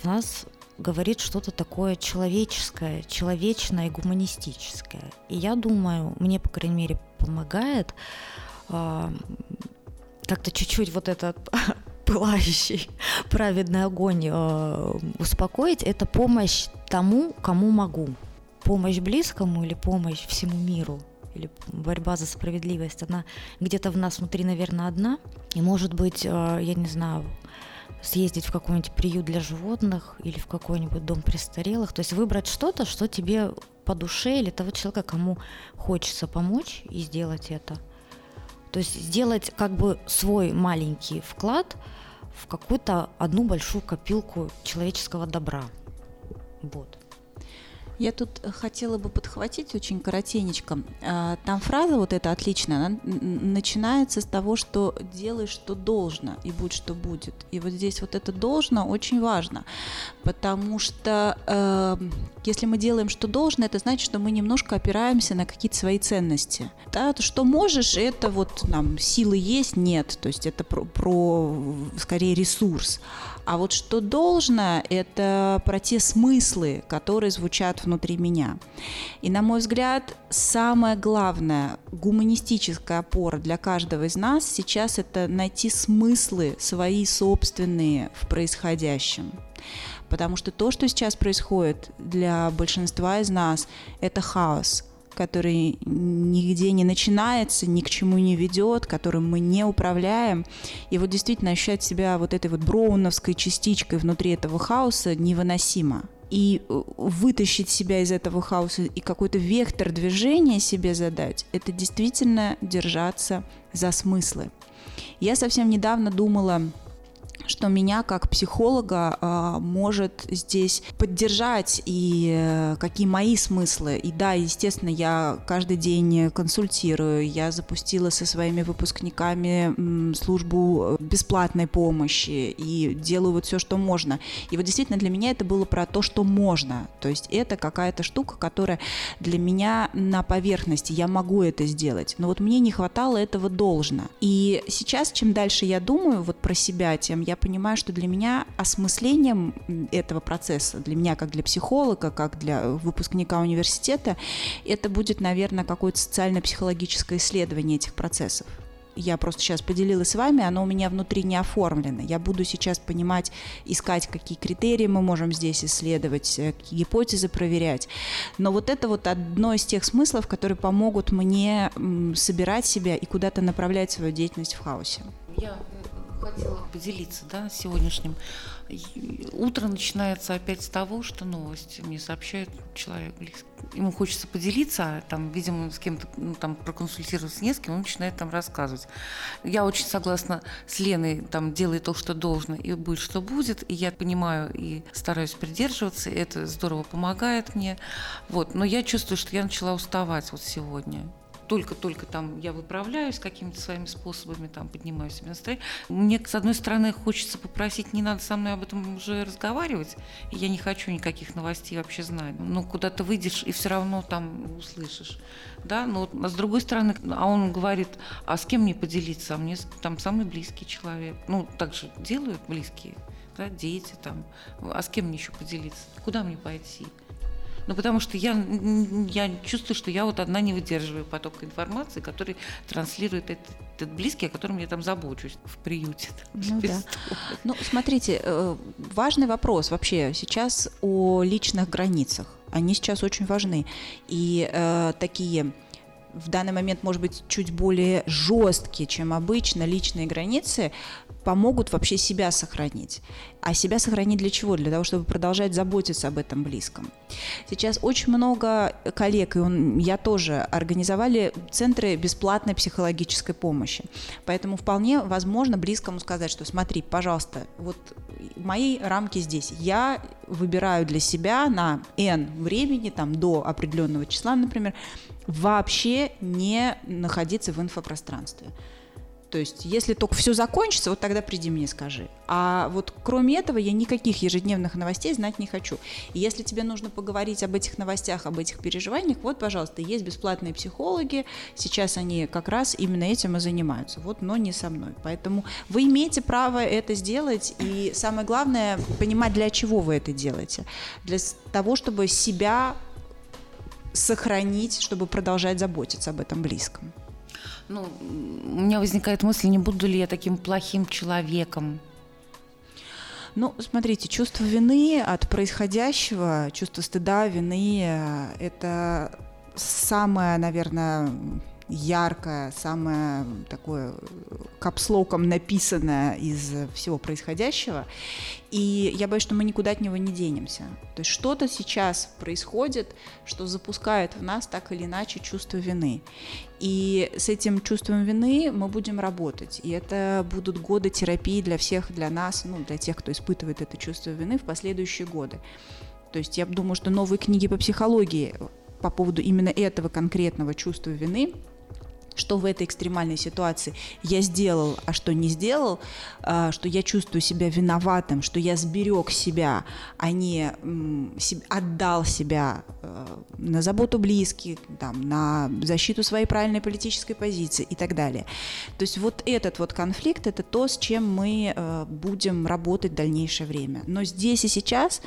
в нас говорит что-то такое человеческое, человечное и гуманистическое. И я думаю, мне, по крайней мере, помогает а, как-то чуть-чуть вот этот <laughs> пылающий праведный огонь э, успокоить, это помощь тому, кому могу. Помощь близкому или помощь всему миру или борьба за справедливость, она где-то в нас внутри, наверное, одна. И, может быть, э, я не знаю, съездить в какой-нибудь приют для животных или в какой-нибудь дом престарелых. То есть выбрать что-то, что тебе по душе или того человека, кому хочется помочь и сделать это. То есть сделать как бы свой маленький вклад в какую-то одну большую копилку человеческого добра. Вот. Я тут хотела бы подхватить очень коротенечко. А, Там фраза вот эта отличная, она начинается с того, что делай, что должно, и будь, что будет. И вот здесь вот это должно очень важно, потому что э, если мы делаем, что должно, это значит, что мы немножко опираемся на какие-то свои ценности. Да, то, что можешь, это вот нам силы есть, нет, то есть это про, про скорее ресурс. А вот что должно, это про те смыслы, которые звучат внутри меня. И, на мой взгляд, самая главная гуманистическая опора для каждого из нас сейчас это найти смыслы свои собственные в происходящем. Потому что то, что сейчас происходит для большинства из нас, это хаос. Который нигде не начинается, ни к чему не ведет, которым мы не управляем. И вот действительно ощущать себя вот этой вот броуновской частичкой внутри этого хаоса невыносимо. И э, вытащить себя из этого хаоса и какой-то вектор движения себе задать, это действительно держаться за смыслы. Я совсем недавно думала что меня как психолога э, может здесь поддержать и э, какие мои смыслы. И да, естественно, я каждый день консультирую, я запустила со своими выпускниками м, службу бесплатной помощи и делаю вот все, что можно. И вот действительно для меня это было про то, что можно. То есть это какая-то штука, которая для меня на поверхности, я могу это сделать. Но вот мне не хватало этого должно. И сейчас, чем дальше я думаю вот про себя, тем я понимаю, что для меня осмыслением этого процесса, для меня как для психолога, как для выпускника университета, это будет, наверное, какое-то социально-психологическое исследование этих процессов. Я просто сейчас поделилась с вами, оно у меня внутри не оформлено. Я буду сейчас понимать, искать, какие критерии мы можем здесь исследовать, э, какие гипотезы проверять. Но вот это вот одно из тех смыслов, которые помогут мне собирать себя и куда-то направлять свою деятельность в хаосе. Я хотела поделиться да, сегодняшним. Утро начинается опять с того, что новости мне сообщает человек близкий. Ему хочется поделиться, а там, видимо, с кем-то ну, там проконсультироваться не с кем, он начинает там рассказывать. Я очень согласна с Леной, там, делай то, что должно, и будет, что будет. И я понимаю и стараюсь придерживаться, и это здорово помогает мне. Вот. Но я чувствую, что я начала уставать вот сегодня только-только там я выправляюсь какими-то своими способами, там поднимаю себе настроение. Мне, с одной стороны, хочется попросить, не надо со мной об этом уже разговаривать, я не хочу никаких новостей вообще знать. Ну, куда то выйдешь, и все равно там услышишь. Да, но а с другой стороны, а он говорит, а с кем мне поделиться? А мне там самый близкий человек. Ну, так же делают близкие, да, дети там. А с кем мне еще поделиться? Куда мне пойти? Ну, потому что я, я чувствую, что я вот одна не выдерживаю потока информации, который транслирует этот, этот близкий, о котором я там забочусь в приюте. <laughs> Ну, да. ну смотрите, э, важный вопрос вообще сейчас о личных границах. Они сейчас очень важны. И э, такие в данный момент, может быть, чуть более жесткие, чем обычно, личные границы помогут вообще себя сохранить. А себя сохранить для чего? Для того, чтобы продолжать заботиться об этом близком. Сейчас очень много коллег, и он, я тоже, организовали центры бесплатной психологической помощи. Поэтому вполне возможно близкому сказать, что смотри, пожалуйста, вот мои рамки здесь. Я выбираю для себя на N времени, там, до определенного числа, например, вообще не находиться в инфопространстве. То есть, если только все закончится, вот тогда приди мне скажи. А вот кроме этого я никаких ежедневных новостей знать не хочу. И если тебе нужно поговорить об этих новостях, об этих переживаниях, вот, пожалуйста, есть бесплатные психологи. Сейчас они как раз именно этим и занимаются. Вот, но не со мной. Поэтому вы имеете право это сделать. И самое главное, понимать, для чего вы это делаете. Для того, чтобы себя сохранить, чтобы продолжать заботиться об этом близком. Ну, у меня возникает мысль, не буду ли я таким плохим человеком. Ну, смотрите, чувство вины от происходящего, чувство стыда, вины э, – это самое, наверное, яркое, самое такое капслоком написанное из всего происходящего. И я боюсь, что мы никуда от него не денемся. То есть что-то сейчас происходит, что запускает в нас так или иначе чувство вины. И с этим чувством вины мы будем работать. И это будут годы терапии для всех, для нас, ну, для тех, кто испытывает это чувство вины в последующие годы. То есть я думаю, что новые книги по психологии по поводу именно этого конкретного чувства вины что в этой экстремальной ситуации я сделал, а что не сделал, а, что я чувствую себя виноватым, что я сберег себя, а не отдал себя э, на заботу близких, там, на защиту своей правильной политической позиции и так далее. То есть вот этот вот конфликт – это то, с чем мы э, будем работать в дальнейшее время. Но здесь и сейчас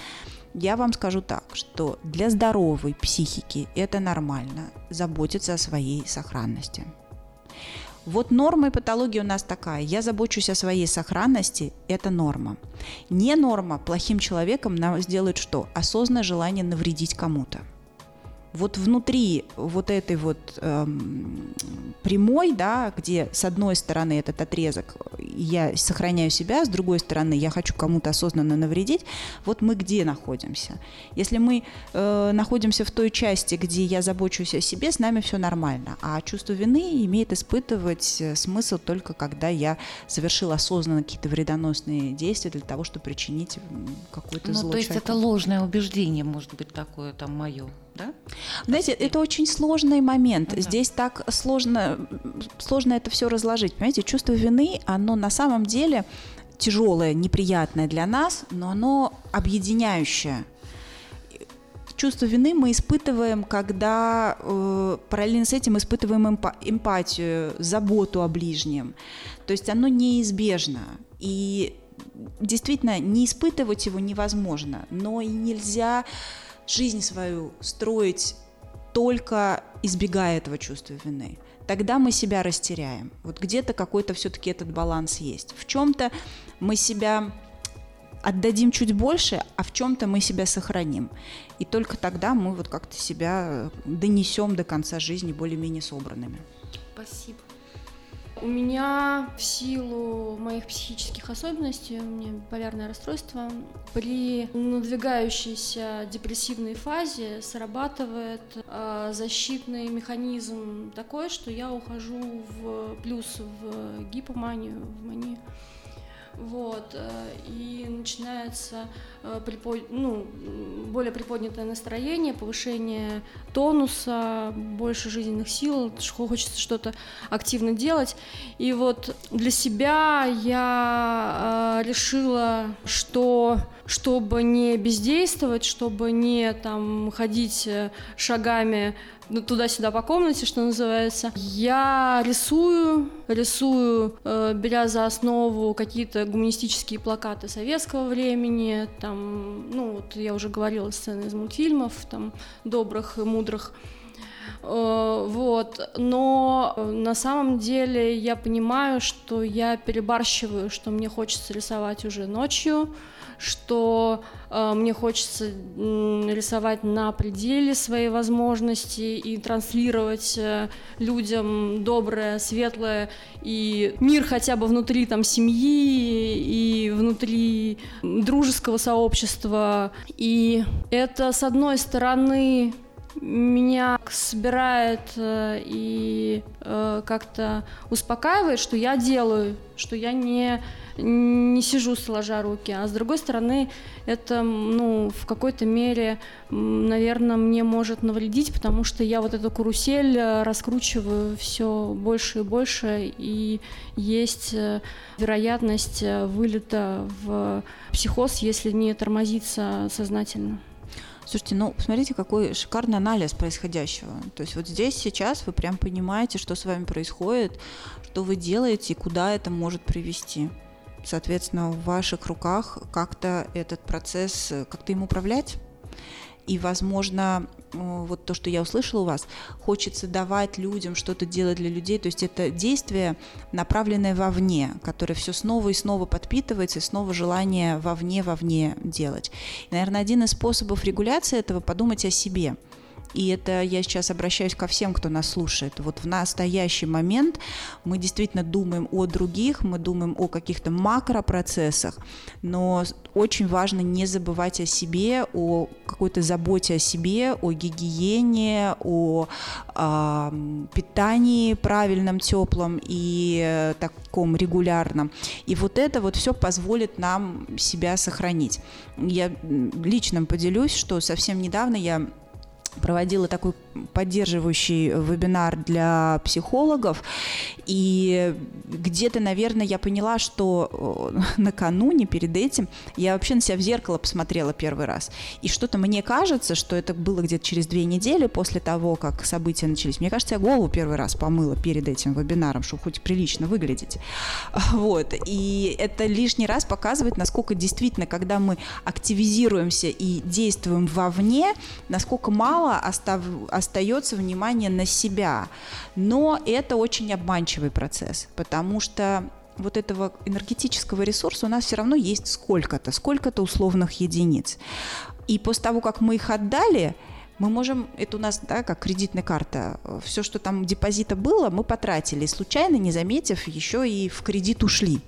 я вам скажу так, что для здоровой психики это нормально заботиться о своей сохранности. Вот норма и патология у нас такая. Я забочусь о своей сохранности, это норма. Не норма плохим человеком нам сделает что? Осознанное желание навредить кому-то. Вот внутри вот этой вот эм, прямой, да, где с одной стороны этот отрезок я сохраняю себя, с другой стороны я хочу кому-то осознанно навредить, вот мы где находимся? Если мы э, находимся в той части, где я забочусь о себе, с нами все нормально, а чувство вины имеет испытывать э, смысл только когда я совершил осознанно какие-то вредоносные действия для того, чтобы причинить какое-то Ну, зло то есть человеку. это ложное убеждение, может быть, такое там мое, да? Знаете, это очень сложный момент. Да. Здесь так сложно, сложно это все разложить. Понимаете, чувство вины, оно на самом деле тяжелое, неприятное для нас, но оно объединяющее. Чувство вины мы испытываем, когда э, параллельно с этим испытываем эмпа- эмпатию, заботу о ближнем. То есть оно неизбежно. И действительно, не испытывать его невозможно, но и нельзя жизнь свою строить только избегая этого чувства вины. Тогда мы себя растеряем. Вот где-то какой-то все-таки этот баланс есть. В чем-то мы себя отдадим чуть больше, а в чем-то мы себя сохраним. И только тогда мы вот как-то себя донесем до конца жизни более-менее собранными. Спасибо. У меня в силу моих психических особенностей, у меня полярное расстройство, при надвигающейся депрессивной фазе срабатывает э, защитный механизм такой, что я ухожу в плюс в гипоманию, в манию. Вот, э, и начинается э, ну, более приподнятое настроение, повышение тонуса, больше жизненных сил, хочется что-то активно делать. И вот для себя я э, решила, что чтобы не бездействовать, чтобы не там ходить шагами ну, туда-сюда по комнате, что называется. Я рисую, рисую, э, беря за основу какие-то гуманистические плакаты советского времени, там, ну, вот я уже говорила сцены из мультфильмов, там, добрых и мудрых. Э, Вот, но э, на самом деле я понимаю, что я перебарщиваю, что мне хочется рисовать уже ночью, что э, мне хочется м, рисовать на пределе своей возможности и транслировать э, людям доброе, светлое и мир хотя бы внутри там семьи и внутри дружеского сообщества. И это, с одной стороны, меня собирает э, и э, как-то успокаивает, что я делаю, что я не, не сижу сложа руки. А с другой стороны, это ну, в какой-то мере, наверное, мне может навредить, потому что я вот эту карусель э, раскручиваю все больше и больше, и есть э, вероятность э, вылета в психоз, если не тормозиться сознательно. Слушайте, ну, посмотрите, какой шикарный анализ происходящего. То есть вот здесь сейчас вы прям понимаете, что с вами происходит, что вы делаете и куда это может привести. Соответственно, в ваших руках как-то этот процесс, э, как-то им управлять. И, возможно, э, вот то, что я услышала у вас, хочется давать людям что-то делать для людей. То есть это действие, направленное вовне, которое все снова и снова подпитывается, и снова желание вовне, вовне делать. И, наверное, один из способов регуляции этого – подумать о себе – и это я сейчас обращаюсь ко всем, кто нас слушает. Вот в настоящий момент мы действительно думаем о других, мы думаем о каких-то макропроцессах, но очень важно не забывать о себе, о какой-то заботе о себе, о гигиене, о а, питании правильном, теплом и э, таком регулярном. И вот это вот все позволит нам себя сохранить. Я лично поделюсь, что совсем недавно я проводила такой поддерживающий вебинар для психологов, и где-то, наверное, я поняла, что э, накануне, перед этим, я вообще на себя в зеркало посмотрела первый раз, и что-то мне кажется, что это было где-то через две недели после того, как события начались. Мне кажется, я голову первый раз помыла перед этим вебинаром, чтобы хоть прилично выглядеть. <laughs> Вот, и это лишний раз показывает, насколько действительно, когда мы активизируемся и действуем вовне, насколько мало остав- внимания на себя. Но это очень обманчивый процесс, потому что вот этого энергетического ресурса у нас все равно есть сколько-то, сколько-то условных единиц. И после того, как мы их отдали, Мы можем, это у нас, да, как кредитная карта, все, что там депозита было, мы потратили, случайно, не заметив, еще и в кредит ушли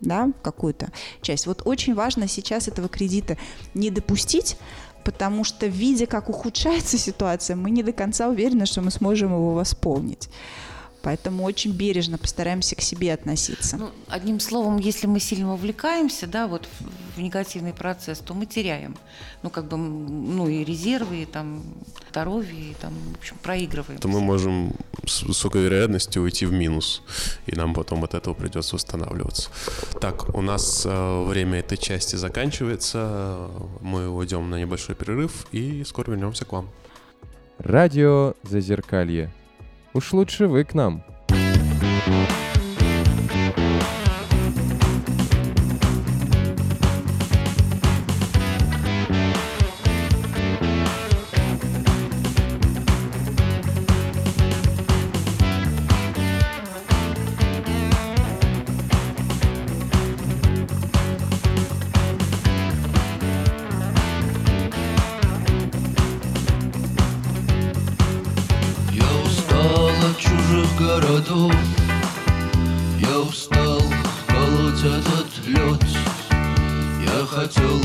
да, какую-то часть. Вот очень важно сейчас этого кредита не допустить, потому что видя, как ухудшается ситуация, мы не до конца уверены, что мы сможем его восполнить. Поэтому очень бережно постараемся к себе относиться. Ну, одним словом, если мы сильно увлекаемся, да, вот в, в негативный процесс, то мы теряем, ну как бы, ну и резервы, и там здоровье, и там, в общем, проигрываем. то мы можем с высокой вероятностью уйти в минус, и нам потом от этого придется восстанавливаться. Так, у нас э, время этой части заканчивается, мы уйдем на небольшой перерыв и скоро вернемся к вам. Радио Зазеркалье. Уж лучше вы к нам. Я городов Я устал колоть этот лед Я хотел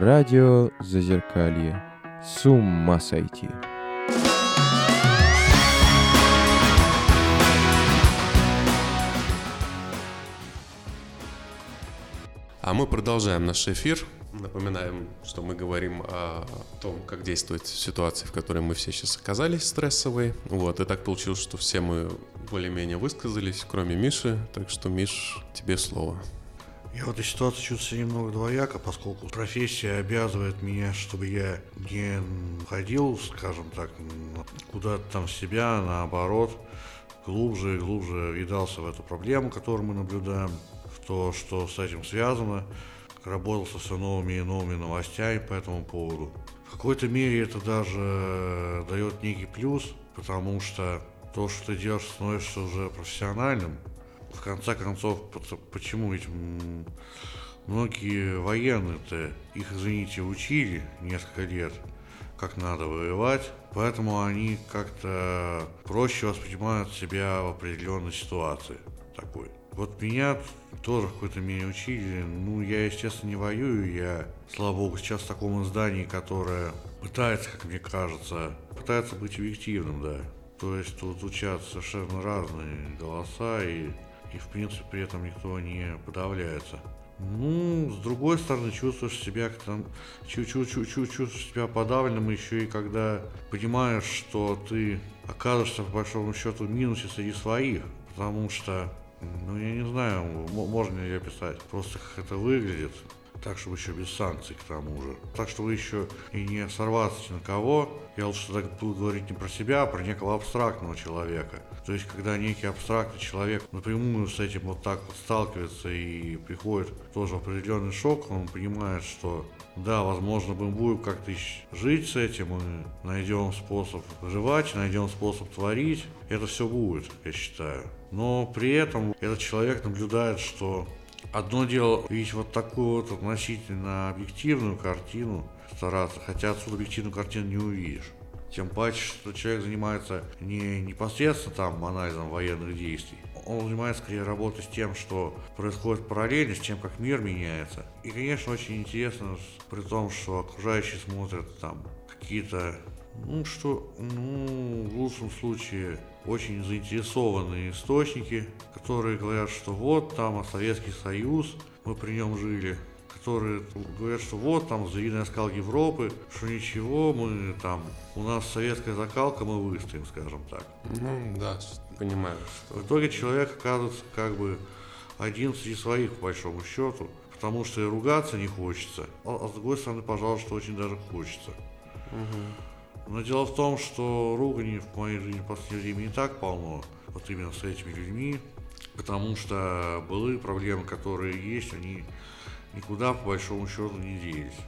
Радио Зазеркалье. С ума сойти. А мы продолжаем наш эфир. Напоминаем, что мы говорим о том, как действовать в ситуации, в которой мы все сейчас оказались, стрессовой. Вот, и так получилось, что все мы более-менее высказались, кроме Миши. Так что, Миш, тебе слово. Я в этой ситуации чувствую немного двояко, поскольку профессия обязывает меня, чтобы я не ходил, скажем так, куда-то там в себя, наоборот, глубже и глубже въедался в эту проблему, которую мы наблюдаем, в то, что с этим связано, работал со все новыми и новыми новостями по этому поводу. В какой-то мере это даже дает некий плюс, потому что то, что ты делаешь, становишься уже профессиональным, в конце концов, почему ведь многие военные-то, их, извините, учили несколько лет, как надо воевать, поэтому они как-то проще воспринимают себя в определенной ситуации такой. Вот меня тоже в какой-то мере учили. Ну, я, естественно, не воюю. Я, слава богу, сейчас в таком издании, которое пытается, как мне кажется, пытается быть объективным, да. То есть тут звучат совершенно разные голоса, и, и в принципе при этом никто не подавляется. Ну, с другой стороны, чувствуешь себя там, чу- чу- чу- чу- чувствуешь себя подавленным еще и когда понимаешь, что ты окажешься по большому счету в минусе среди своих, потому что, ну, я не знаю, можно ли описать, просто как это выглядит, так, чтобы еще без санкций к тому же. Так, чтобы еще и не сорваться ни на кого. Я лучше так буду говорить не про себя, а про некого абстрактного человека. То есть, когда некий абстрактный человек напрямую с этим вот так вот сталкивается и приходит тоже определенный шок, он понимает, что да, возможно, мы будем как-то жить с этим, и найдем способ выживать, найдем способ творить. Это все будет, я считаю. Но при этом этот человек наблюдает, что Одно дело видеть вот такую вот относительно объективную картину, стараться, хотя отсюда объективную картину не увидишь. Тем паче, что человек занимается не непосредственно там анализом военных действий, он занимается скорее работой с тем, что происходит параллельно, с тем, как мир меняется. И, конечно, очень интересно, при том, что окружающие смотрят там какие-то, ну что, ну, в лучшем случае, очень заинтересованные источники, которые говорят, что вот там Советский Союз, мы при нем жили, которые говорят, что вот там звериный оскал Европы, что ничего, мы там, у нас советская закалка, мы выстоим, скажем так. Ну, да, понимаю, В что... итоге человек оказывается как бы один среди своих, по большому счету, потому что и ругаться не хочется, а, а с другой стороны, пожалуйста, очень даже хочется. Но дело в том, что ругани в моей жизни в последнее время не так полно, вот именно с этими людьми, потому что былые проблемы, которые есть, они никуда по большому счету не делись.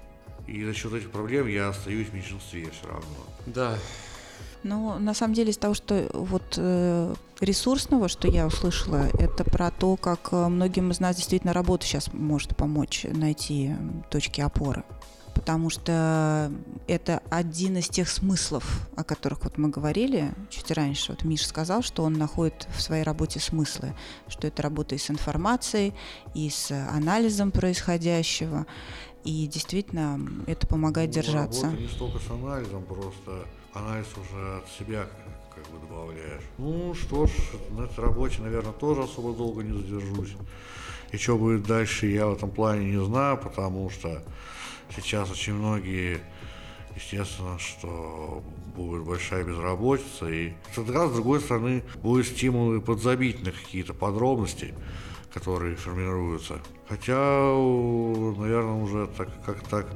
И за счет этих проблем я остаюсь в меньшинстве все равно. Да, Ну, на самом деле, из того, что вот э, ресурсного, что я услышала, это про то, как э, многим из нас действительно работа сейчас может помочь найти точки опоры. Потому что это один из тех смыслов, о которых вот мы говорили чуть раньше. Вот Миша сказал, что он находит в своей работе смыслы, что это работа и с информацией, и с анализом происходящего. И действительно это помогает Ну, держаться. Работа не столько с анализом, просто анализ уже от себя как бы добавляешь. Ну что ж, на этой работе, наверное, тоже особо долго не задержусь. И что будет дальше, я в этом плане не знаю, потому что сейчас очень многие, естественно, что будет большая безработица. И тогда, с другой стороны, будет стимул и подзабить на какие-то подробности, которые формируются. Хотя, наверное, уже так как так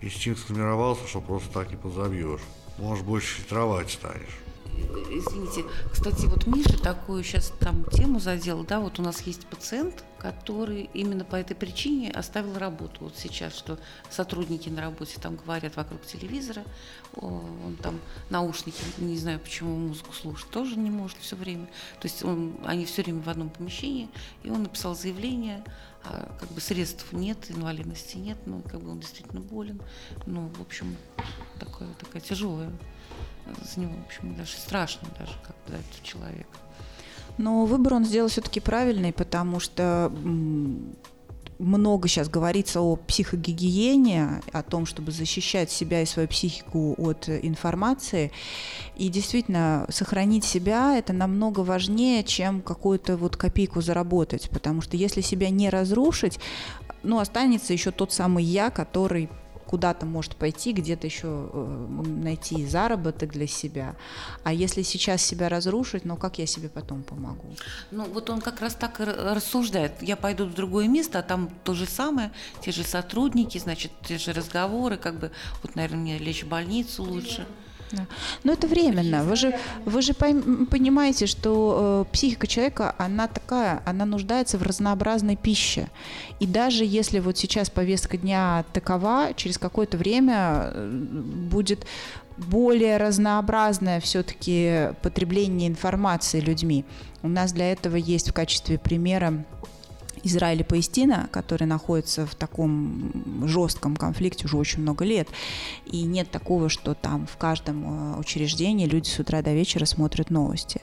инстинкт сформировался, что просто так не подзабьешь. Может, больше фильтровать станешь. Извините, кстати, вот Миша такую сейчас там тему задел, да, вот у нас есть пациент, который именно по этой причине оставил работу. Вот сейчас, что сотрудники на работе там говорят вокруг телевизора, он там наушники, не знаю, почему музыку слушать, тоже не может все время. То есть он, они все время в одном помещении, и он написал заявление, а как бы средств нет, инвалидности нет, ну, как бы он действительно болен. Ну, в общем, такое, такая тяжелая за него, в общем, даже страшно даже, как за этого человека. Но выбор он сделал все-таки правильный, потому что много сейчас говорится о психогигиене, о том, чтобы защищать себя и свою психику от информации. И действительно, сохранить себя это намного важнее, чем какую-то вот копейку заработать. Потому что если себя не разрушить, ну, останется еще тот самый я, который куда-то может пойти, где-то еще э, найти заработок для себя. А если сейчас себя разрушить, ну как я себе потом помогу? Ну, вот он как раз так рассуждает. Я пойду в другое место, а там то же самое, те же сотрудники, значит, те же разговоры, как бы, вот, наверное, мне лечь в больницу лучше. Да. Но это временно. Вы же, вы же понимаете, что э, психика человека, она такая, она нуждается в разнообразной пище. И даже если вот сейчас повестка дня такова, через какое-то время э, будет более разнообразное все-таки потребление информации людьми. У нас для этого есть в качестве примера Израиль и Палестина, которые находятся в таком жестком конфликте уже очень много лет. И нет такого, что там в каждом э, учреждении люди с утра до вечера смотрят новости.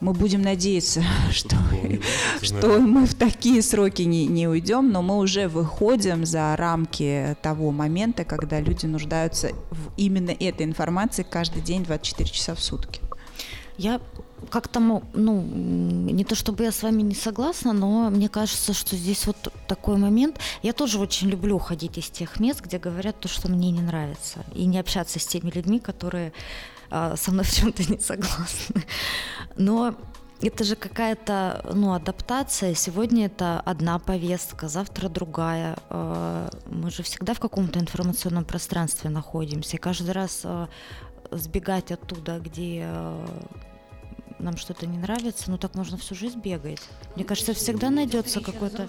Мы будем надеяться, <laughs> что, что мы в такие сроки не, не уйдем, но мы уже выходим за рамки того момента, когда люди нуждаются в именно этой информации каждый день 24 часа в сутки. Я как-то, ну, не то чтобы я с вами не согласна, но мне кажется, что здесь вот такой момент. Я тоже очень люблю ходить из тех мест, где говорят то, что мне не нравится, и не общаться с теми людьми, которые а, со мной в чем-то не согласны. Но это же какая-то ну, адаптация. Сегодня это одна повестка, завтра другая. Э, Мы же всегда в каком-то информационном пространстве находимся. И каждый раз э, сбегать оттуда, где э, нам что-то не нравится, ну так можно всю жизнь бегать. Мне кажется, всегда найдется какой-то...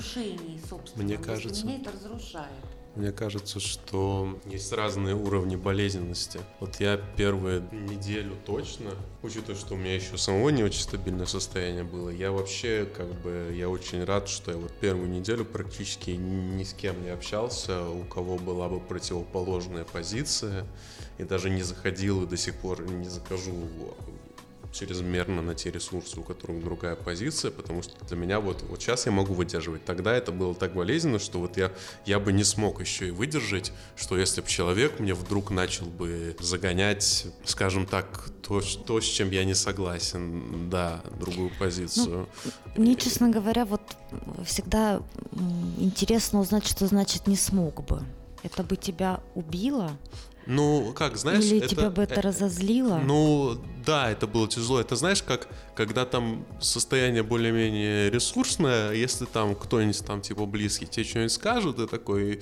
Мне кажется- Меня это разрушает. Мне кажется, что есть разные уровни болезненности. Вот я первую неделю точно, учитывая, что у меня еще самого не очень стабильное состояние было, я вообще как бы, я очень рад, что я вот первую неделю практически ни с кем не общался, у кого была бы противоположная позиция, и даже не заходил и до сих пор не захожу чрезмерно на те ресурсы, у которых другая позиция, потому что для меня вот, вот сейчас я могу выдерживать. Тогда это было так болезненно, что вот я, я бы не смог еще и выдержать, что если бы человек мне вдруг начал бы загонять, скажем так, то, то с чем я не согласен, да, другую позицию. Мне, честно говоря, вот всегда интересно узнать, что значит не смог бы. Это бы тебя убило? Ну, как, знаешь... Или это- тебя бы это э, разозлило? Ну, да, это было тяжело. Это знаешь, как, когда там состояние более-менее ресурсное, если там кто-нибудь там типа близкий тебе что-нибудь скажет, ты такой...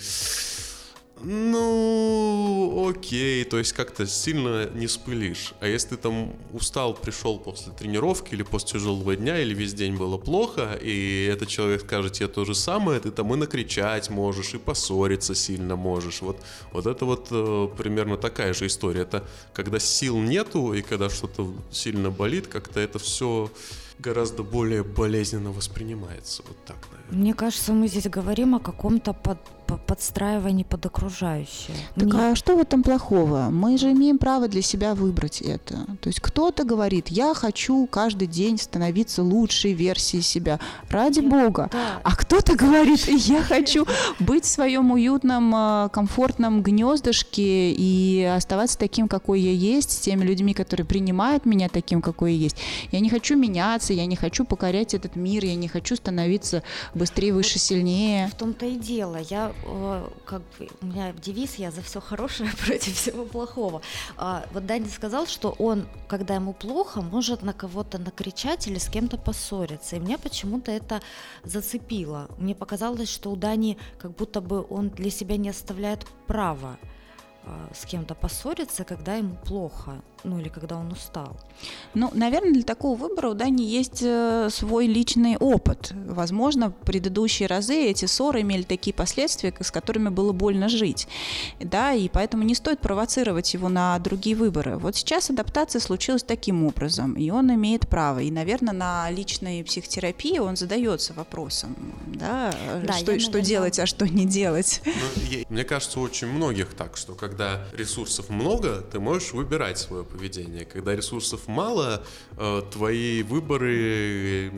Ну, окей, то есть как-то сильно не спылишь. А если ты там устал, пришел после тренировки или после тяжелого дня, или весь день было плохо, и этот человек скажет тебе то же самое, ты там и накричать можешь, и поссориться сильно можешь. Вот, вот это вот э, примерно такая же история. Это когда сил нету, и когда что-то сильно болит, как-то это все гораздо более болезненно воспринимается. Вот так, наверное. Мне кажется, мы здесь говорим о каком-то под- по- подстраивании под окружающее. Так Мне- а что в этом плохого? Мы же имеем право для себя выбрать это. То есть кто-то говорит, я хочу каждый день становиться лучшей версией себя. Ради бога. Да. А кто-то говорит, <laughs> я хочу быть в своем уютном, а, комфортном гнездышке и оставаться таким, какой я есть, с теми людьми, которые принимают меня таким, какой я есть. Я не хочу меняться, я не хочу покорять этот мир, я не хочу становиться быстрее, выше, сильнее. В том-то и дело. Я э, как бы у меня девиз я за все хорошее <laughs> против всего плохого. А, вот Даня сказал, что он, когда ему плохо, может на кого-то накричать или с кем-то поссориться. И меня почему-то это зацепило. Мне показалось, что у Дани как будто бы он для себя не оставляет права а, с кем-то поссориться, когда ему плохо, ну или когда он устал. Ну, наверное, для такого выбора у Дани есть э, свой личный опыт. Возможно, в предыдущие разы эти ссоры имели такие последствия, с которыми было больно жить. Да, и поэтому не стоит провоцировать его на другие выборы. Вот сейчас адаптация случилась таким образом, и он имеет право. И, наверное, на личной психотерапии он задается вопросом, да, Да, что, я, что наверное, делать, а что не делать. Ну, я- Мне кажется, у очень многих так, что когда ресурсов много, ты можешь выбирать свое поведение. Когда ресурсов мало, э, твои выборы,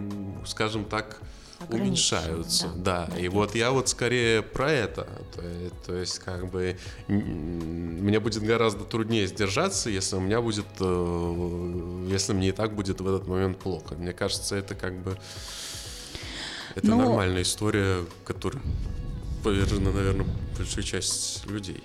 скажем так, уменьшаются, Ограничивают, да. И вот я вот скорее про это. То, то есть, как бы мне будет гораздо труднее сдержаться, если у меня будет, э, если мне и так будет в этот момент плохо. Мне кажется, это как бы это Ну, нормальная история, которая повержена, наверное, большая часть людей.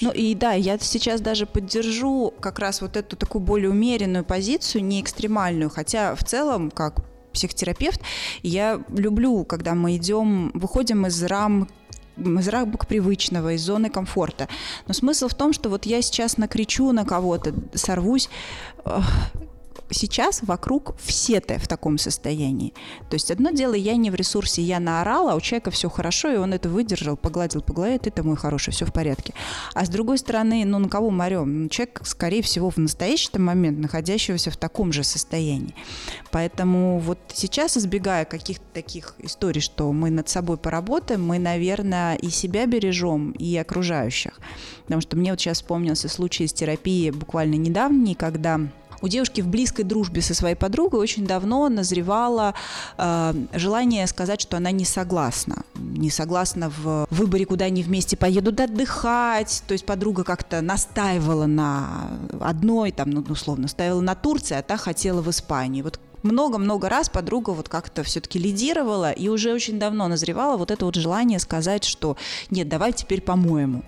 Ну и да, я сейчас даже поддержу как раз вот эту такую более умеренную позицию, не экстремальную, хотя в целом, как психотерапевт, я люблю, когда мы идем, выходим из рам из рамок привычного, из зоны комфорта. Но смысл в том, что вот я сейчас накричу на кого-то, сорвусь. Сейчас вокруг все-то в таком состоянии. То есть одно дело, я не в ресурсе, я наорала, а у человека все хорошо, и он это выдержал, погладил по голове, ты-то мой хороший, все в порядке. А с другой стороны, ну на кого мы орем? Ну, человек, скорее всего, в настоящий момент находящегося в таком же состоянии. Поэтому вот сейчас, избегая каких-то таких историй, что мы над собой поработаем, мы, наверное, и себя бережем, и окружающих. Потому что мне вот сейчас вспомнился случай из терапии буквально недавний, когда у девушки в близкой дружбе со своей подругой очень давно назревало э, желание сказать, что она не согласна. Не согласна в выборе, куда они вместе поедут отдыхать. То есть подруга как-то настаивала на одной, там, ну, условно, настаивала на Турции, а та хотела в Испании. Вот много-много раз подруга вот как-то все-таки лидировала и уже очень давно назревала вот это вот желание сказать, что нет, давай теперь по-моему.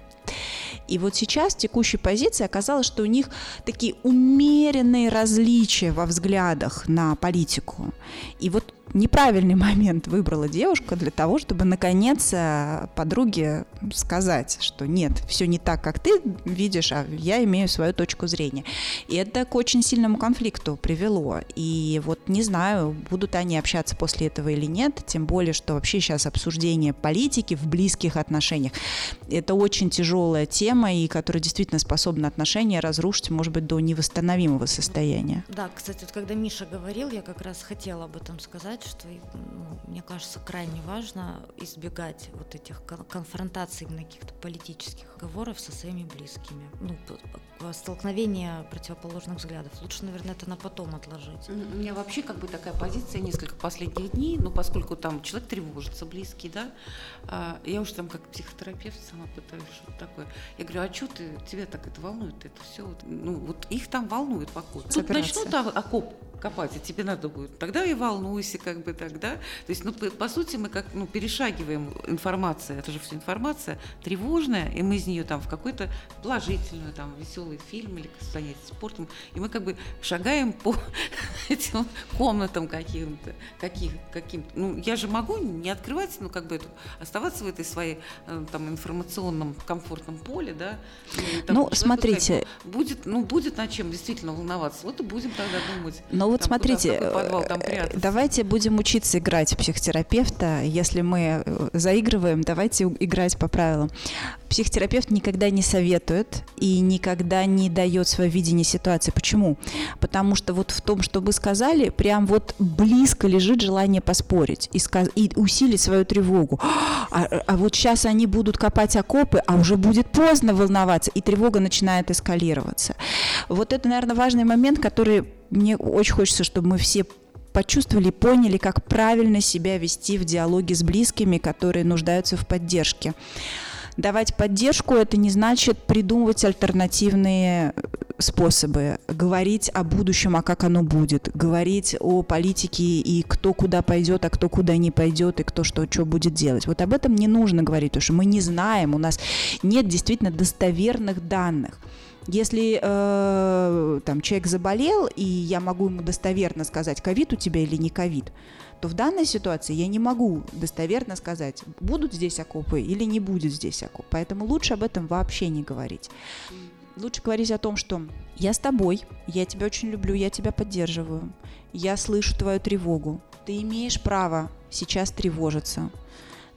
И вот сейчас в текущей позиции оказалось, что у них такие умеренные различия во взглядах на политику. И вот неправильный момент выбрала девушка для того, чтобы наконец э, подруге сказать, что нет, все не так, как ты видишь, а я имею свою точку зрения. И это к очень сильному конфликту привело. И вот не знаю, будут они общаться после этого или нет, тем более, что вообще сейчас обсуждение политики в близких отношениях это очень тяжелая тема, и которая действительно способна отношения разрушить, может быть, до невосстановимого состояния. Да, кстати, вот когда Миша говорил, я как раз хотела об этом сказать, что ну, мне кажется крайне важно избегать вот этих кон- конфронтаций именно каких-то политических разговоров со своими близкими. Ну, п- столкновение противоположных взглядов. Лучше, наверное, это на потом отложить. У меня вообще как бы такая позиция несколько последних дней, ну, поскольку там человек тревожится, близкий, да, а, я уже там как психотерапевт сама пытаюсь что-то такое. Я говорю, а что ты, тебя так это волнует, это все, вот, ну, вот их там волнует покой. Тут Операция. начнут а- окоп копать, и тебе надо будет, тогда и волнуйся, как бы тогда. То есть, ну, по, по сути, мы как, ну, перешагиваем информация, это же все информация тревожная, и мы из нее там в какой-то положительную, там, веселый фильм или занятие спортом, и мы как бы шагаем по <laughs> этим комнатам каким-то, каких, каким ну, я же могу не открывать, ну, как бы эту, оставаться в этой своей, э, там, информационном комфортном поле, да. и там Ну, смотрите. сказать, ну, будет, ну, будет над чем действительно волноваться, вот и будем тогда думать. Но вот там, куда, смотрите, какой подвал там э, прятаться. давайте будем учиться играть психотерапевта. Если мы э, заигрываем, давайте играть по правилам. Психотерапевт никогда не советует и никогда не дает свое видение ситуации. Почему? Потому что вот в том, что вы сказали, прям вот близко лежит желание поспорить и, сказ- и усилить свою тревогу. <gasps> А, а вот сейчас они будут копать окопы, а уже будет поздно волноваться, и тревога начинает эскалироваться. Вот это, наверное, важный момент, который мне очень хочется, чтобы мы все почувствовали и поняли, как правильно себя вести в диалоге с близкими, которые нуждаются в поддержке. Давать поддержку это не значит придумывать альтернативные э, способы, говорить о будущем, а как оно будет, говорить о политике и кто куда пойдет, а кто куда не пойдет, и кто что, что будет делать. Вот об этом не нужно говорить, потому что мы не знаем, у нас нет действительно достоверных данных. Если э, там человек заболел, и я могу ему достоверно сказать, ковид у тебя или не ковид, то в данной ситуации я не могу достоверно сказать, будут здесь окопы или не будет здесь окоп. Поэтому лучше об этом вообще не говорить. Лучше говорить о том, что я с тобой, я тебя очень люблю, я тебя поддерживаю, я слышу твою тревогу, ты имеешь право сейчас тревожиться.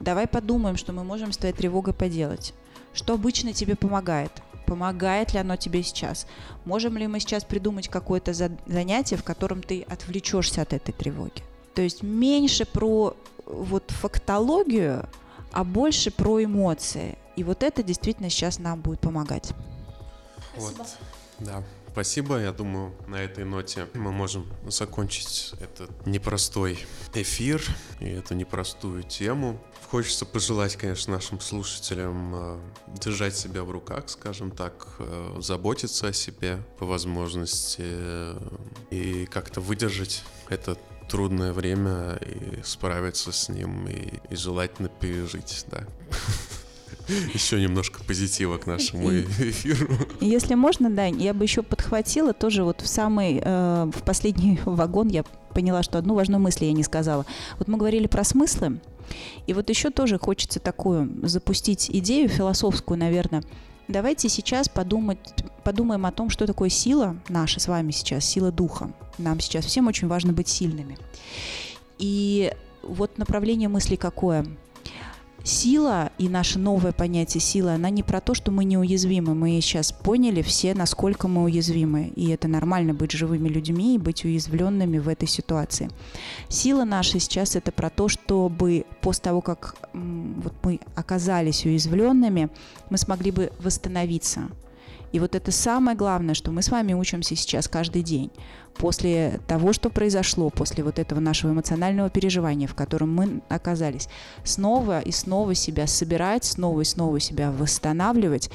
Давай подумаем, что мы можем с твоей тревогой поделать. Что обычно тебе помогает? Помогает ли оно тебе сейчас? Можем ли мы сейчас придумать какое-то за- занятие, в котором ты отвлечешься от этой тревоги? То есть меньше про э, вот фактологию, а больше про эмоции. И вот это действительно сейчас нам будет помогать. Вот. Да, спасибо. Я думаю, на этой ноте мы можем закончить этот непростой эфир и эту непростую тему. Хочется пожелать, конечно, нашим слушателям э, держать себя в руках, скажем так, э, заботиться о себе по возможности э, и как-то выдержать это трудное время и справиться с ним и, и желательно пережить, да. <laughs> Еще немножко позитива к нашему <laughs> эфиру. Если можно, да, я бы еще подхватила тоже вот в самый, э, в последний <laughs> вагон я поняла, что одну важную мысль я не сказала. Вот мы говорили про смыслы, и вот еще тоже хочется такую запустить идею философскую, наверное. Давайте сейчас подумать, подумаем о том, что такое сила наша с вами сейчас, сила духа. Нам сейчас всем очень важно быть сильными. И вот направление мысли какое? Сила и наше новое понятие силы, она не про то, что мы неуязвимы. Мы сейчас поняли все, насколько мы уязвимы. И это нормально быть живыми людьми и быть уязвленными в этой ситуации. Сила наша сейчас это про то, чтобы после того, как вот мы оказались уязвленными, мы смогли бы восстановиться. И вот это самое главное, что мы с вами учимся сейчас каждый день. После того, что произошло, после вот этого нашего эмоционального переживания, в котором мы оказались, снова и снова себя собирать, снова и снова себя восстанавливать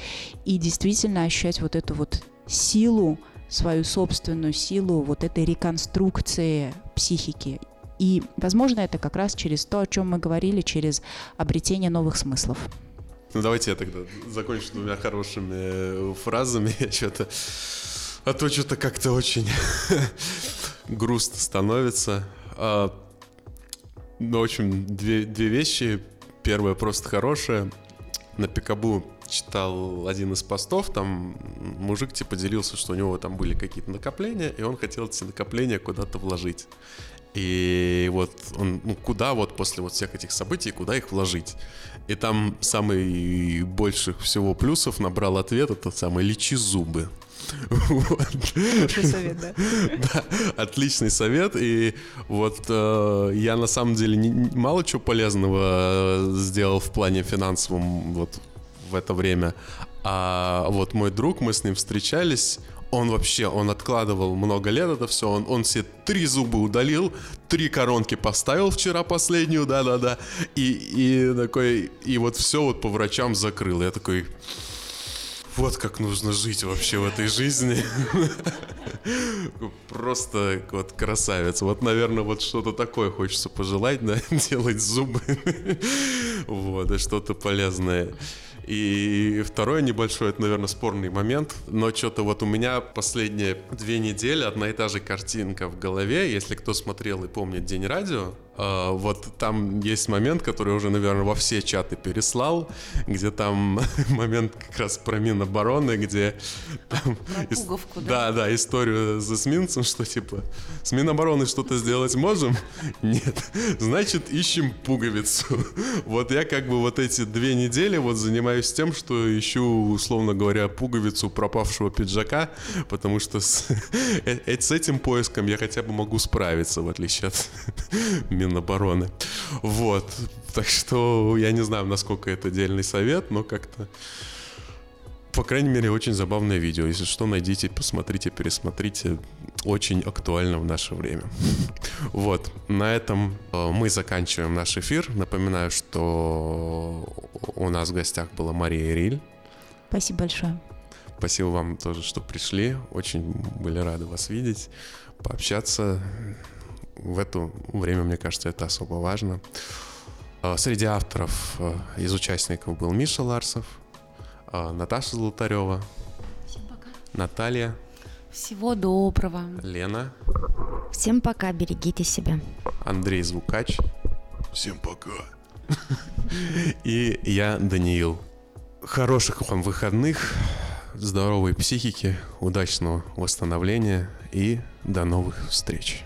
и действительно ощущать вот эту вот силу, свою собственную силу вот этой реконструкции психики. И, возможно, это как раз через то, о чем мы говорили, через обретение новых смыслов. Ну, давайте я тогда закончу двумя хорошими э, фразами. <laughs> Я что-то... А то что-то как-то очень <laughs> грустно становится. А, Ну, в общем, две, две вещи. Первая просто хорошая. На Пикабу читал один из постов, там мужик типа делился, что у него там были какие-то накопления, и он хотел эти накопления куда-то вложить. И вот он, ну, куда вот после вот всех этих событий, куда их вложить? И там самый больших всего плюсов набрал ответ, это самый «лечи зубы». <laughs> Вот. Хороший совет, да. <laughs> Да, отличный совет. И вот э, я на самом деле не- не- мало чего полезного э, сделал в плане финансовом вот в это время. А вот мой друг, мы с ним встречались, он вообще, он откладывал много лет это все, он, он себе три зуба удалил, три коронки поставил вчера последнюю, да-да-да, и, и такой, и вот все вот по врачам закрыл. Я такой, вот как нужно жить вообще в этой жизни. <laughs> Просто вот красавец. Вот, наверное, вот что-то такое хочется пожелать, да, <laughs> делать зубы. <laughs> Вот, и что-то полезное. И второй небольшой, это, наверное, спорный момент, но что-то вот у меня последние две недели одна и та же картинка в голове. Если кто смотрел и помнит День радио, вот там есть момент, который уже, наверное, во все чаты переслал, где там <laughs> момент как раз про Минобороны, где там ис- пуговку, да? да, да, историю с эсминцем, что типа с Минобороны что-то сделать можем? <laughs> Нет. Значит, ищем пуговицу. <laughs> Вот я как бы вот эти две недели вот занимаюсь тем, что ищу, условно говоря, пуговицу пропавшего пиджака, потому что с, э- э- с этим поиском я хотя бы могу справиться, в отличие от Минобороны. Вот. Так что я не знаю, насколько это дельный совет, но как-то по крайней мере, очень забавное видео. Если что, найдите, посмотрите, пересмотрите. Очень актуально в наше время. Вот, на этом э, мы заканчиваем наш эфир. Напоминаю, что у нас в гостях была Мария Риль. Спасибо большое. Спасибо вам тоже, что пришли. Очень были рады вас видеть, пообщаться. В это время, мне кажется, это особо важно. Э, Среди авторов э, из участников был Миша Ларсов, э, Наташа Золотарева, Наталья, Всего доброго. Лена, Всем пока, берегите себя. Андрей Звукач. Всем пока. И я, Даниил. Хороших вам выходных, здоровой психики, удачного восстановления и до новых встреч.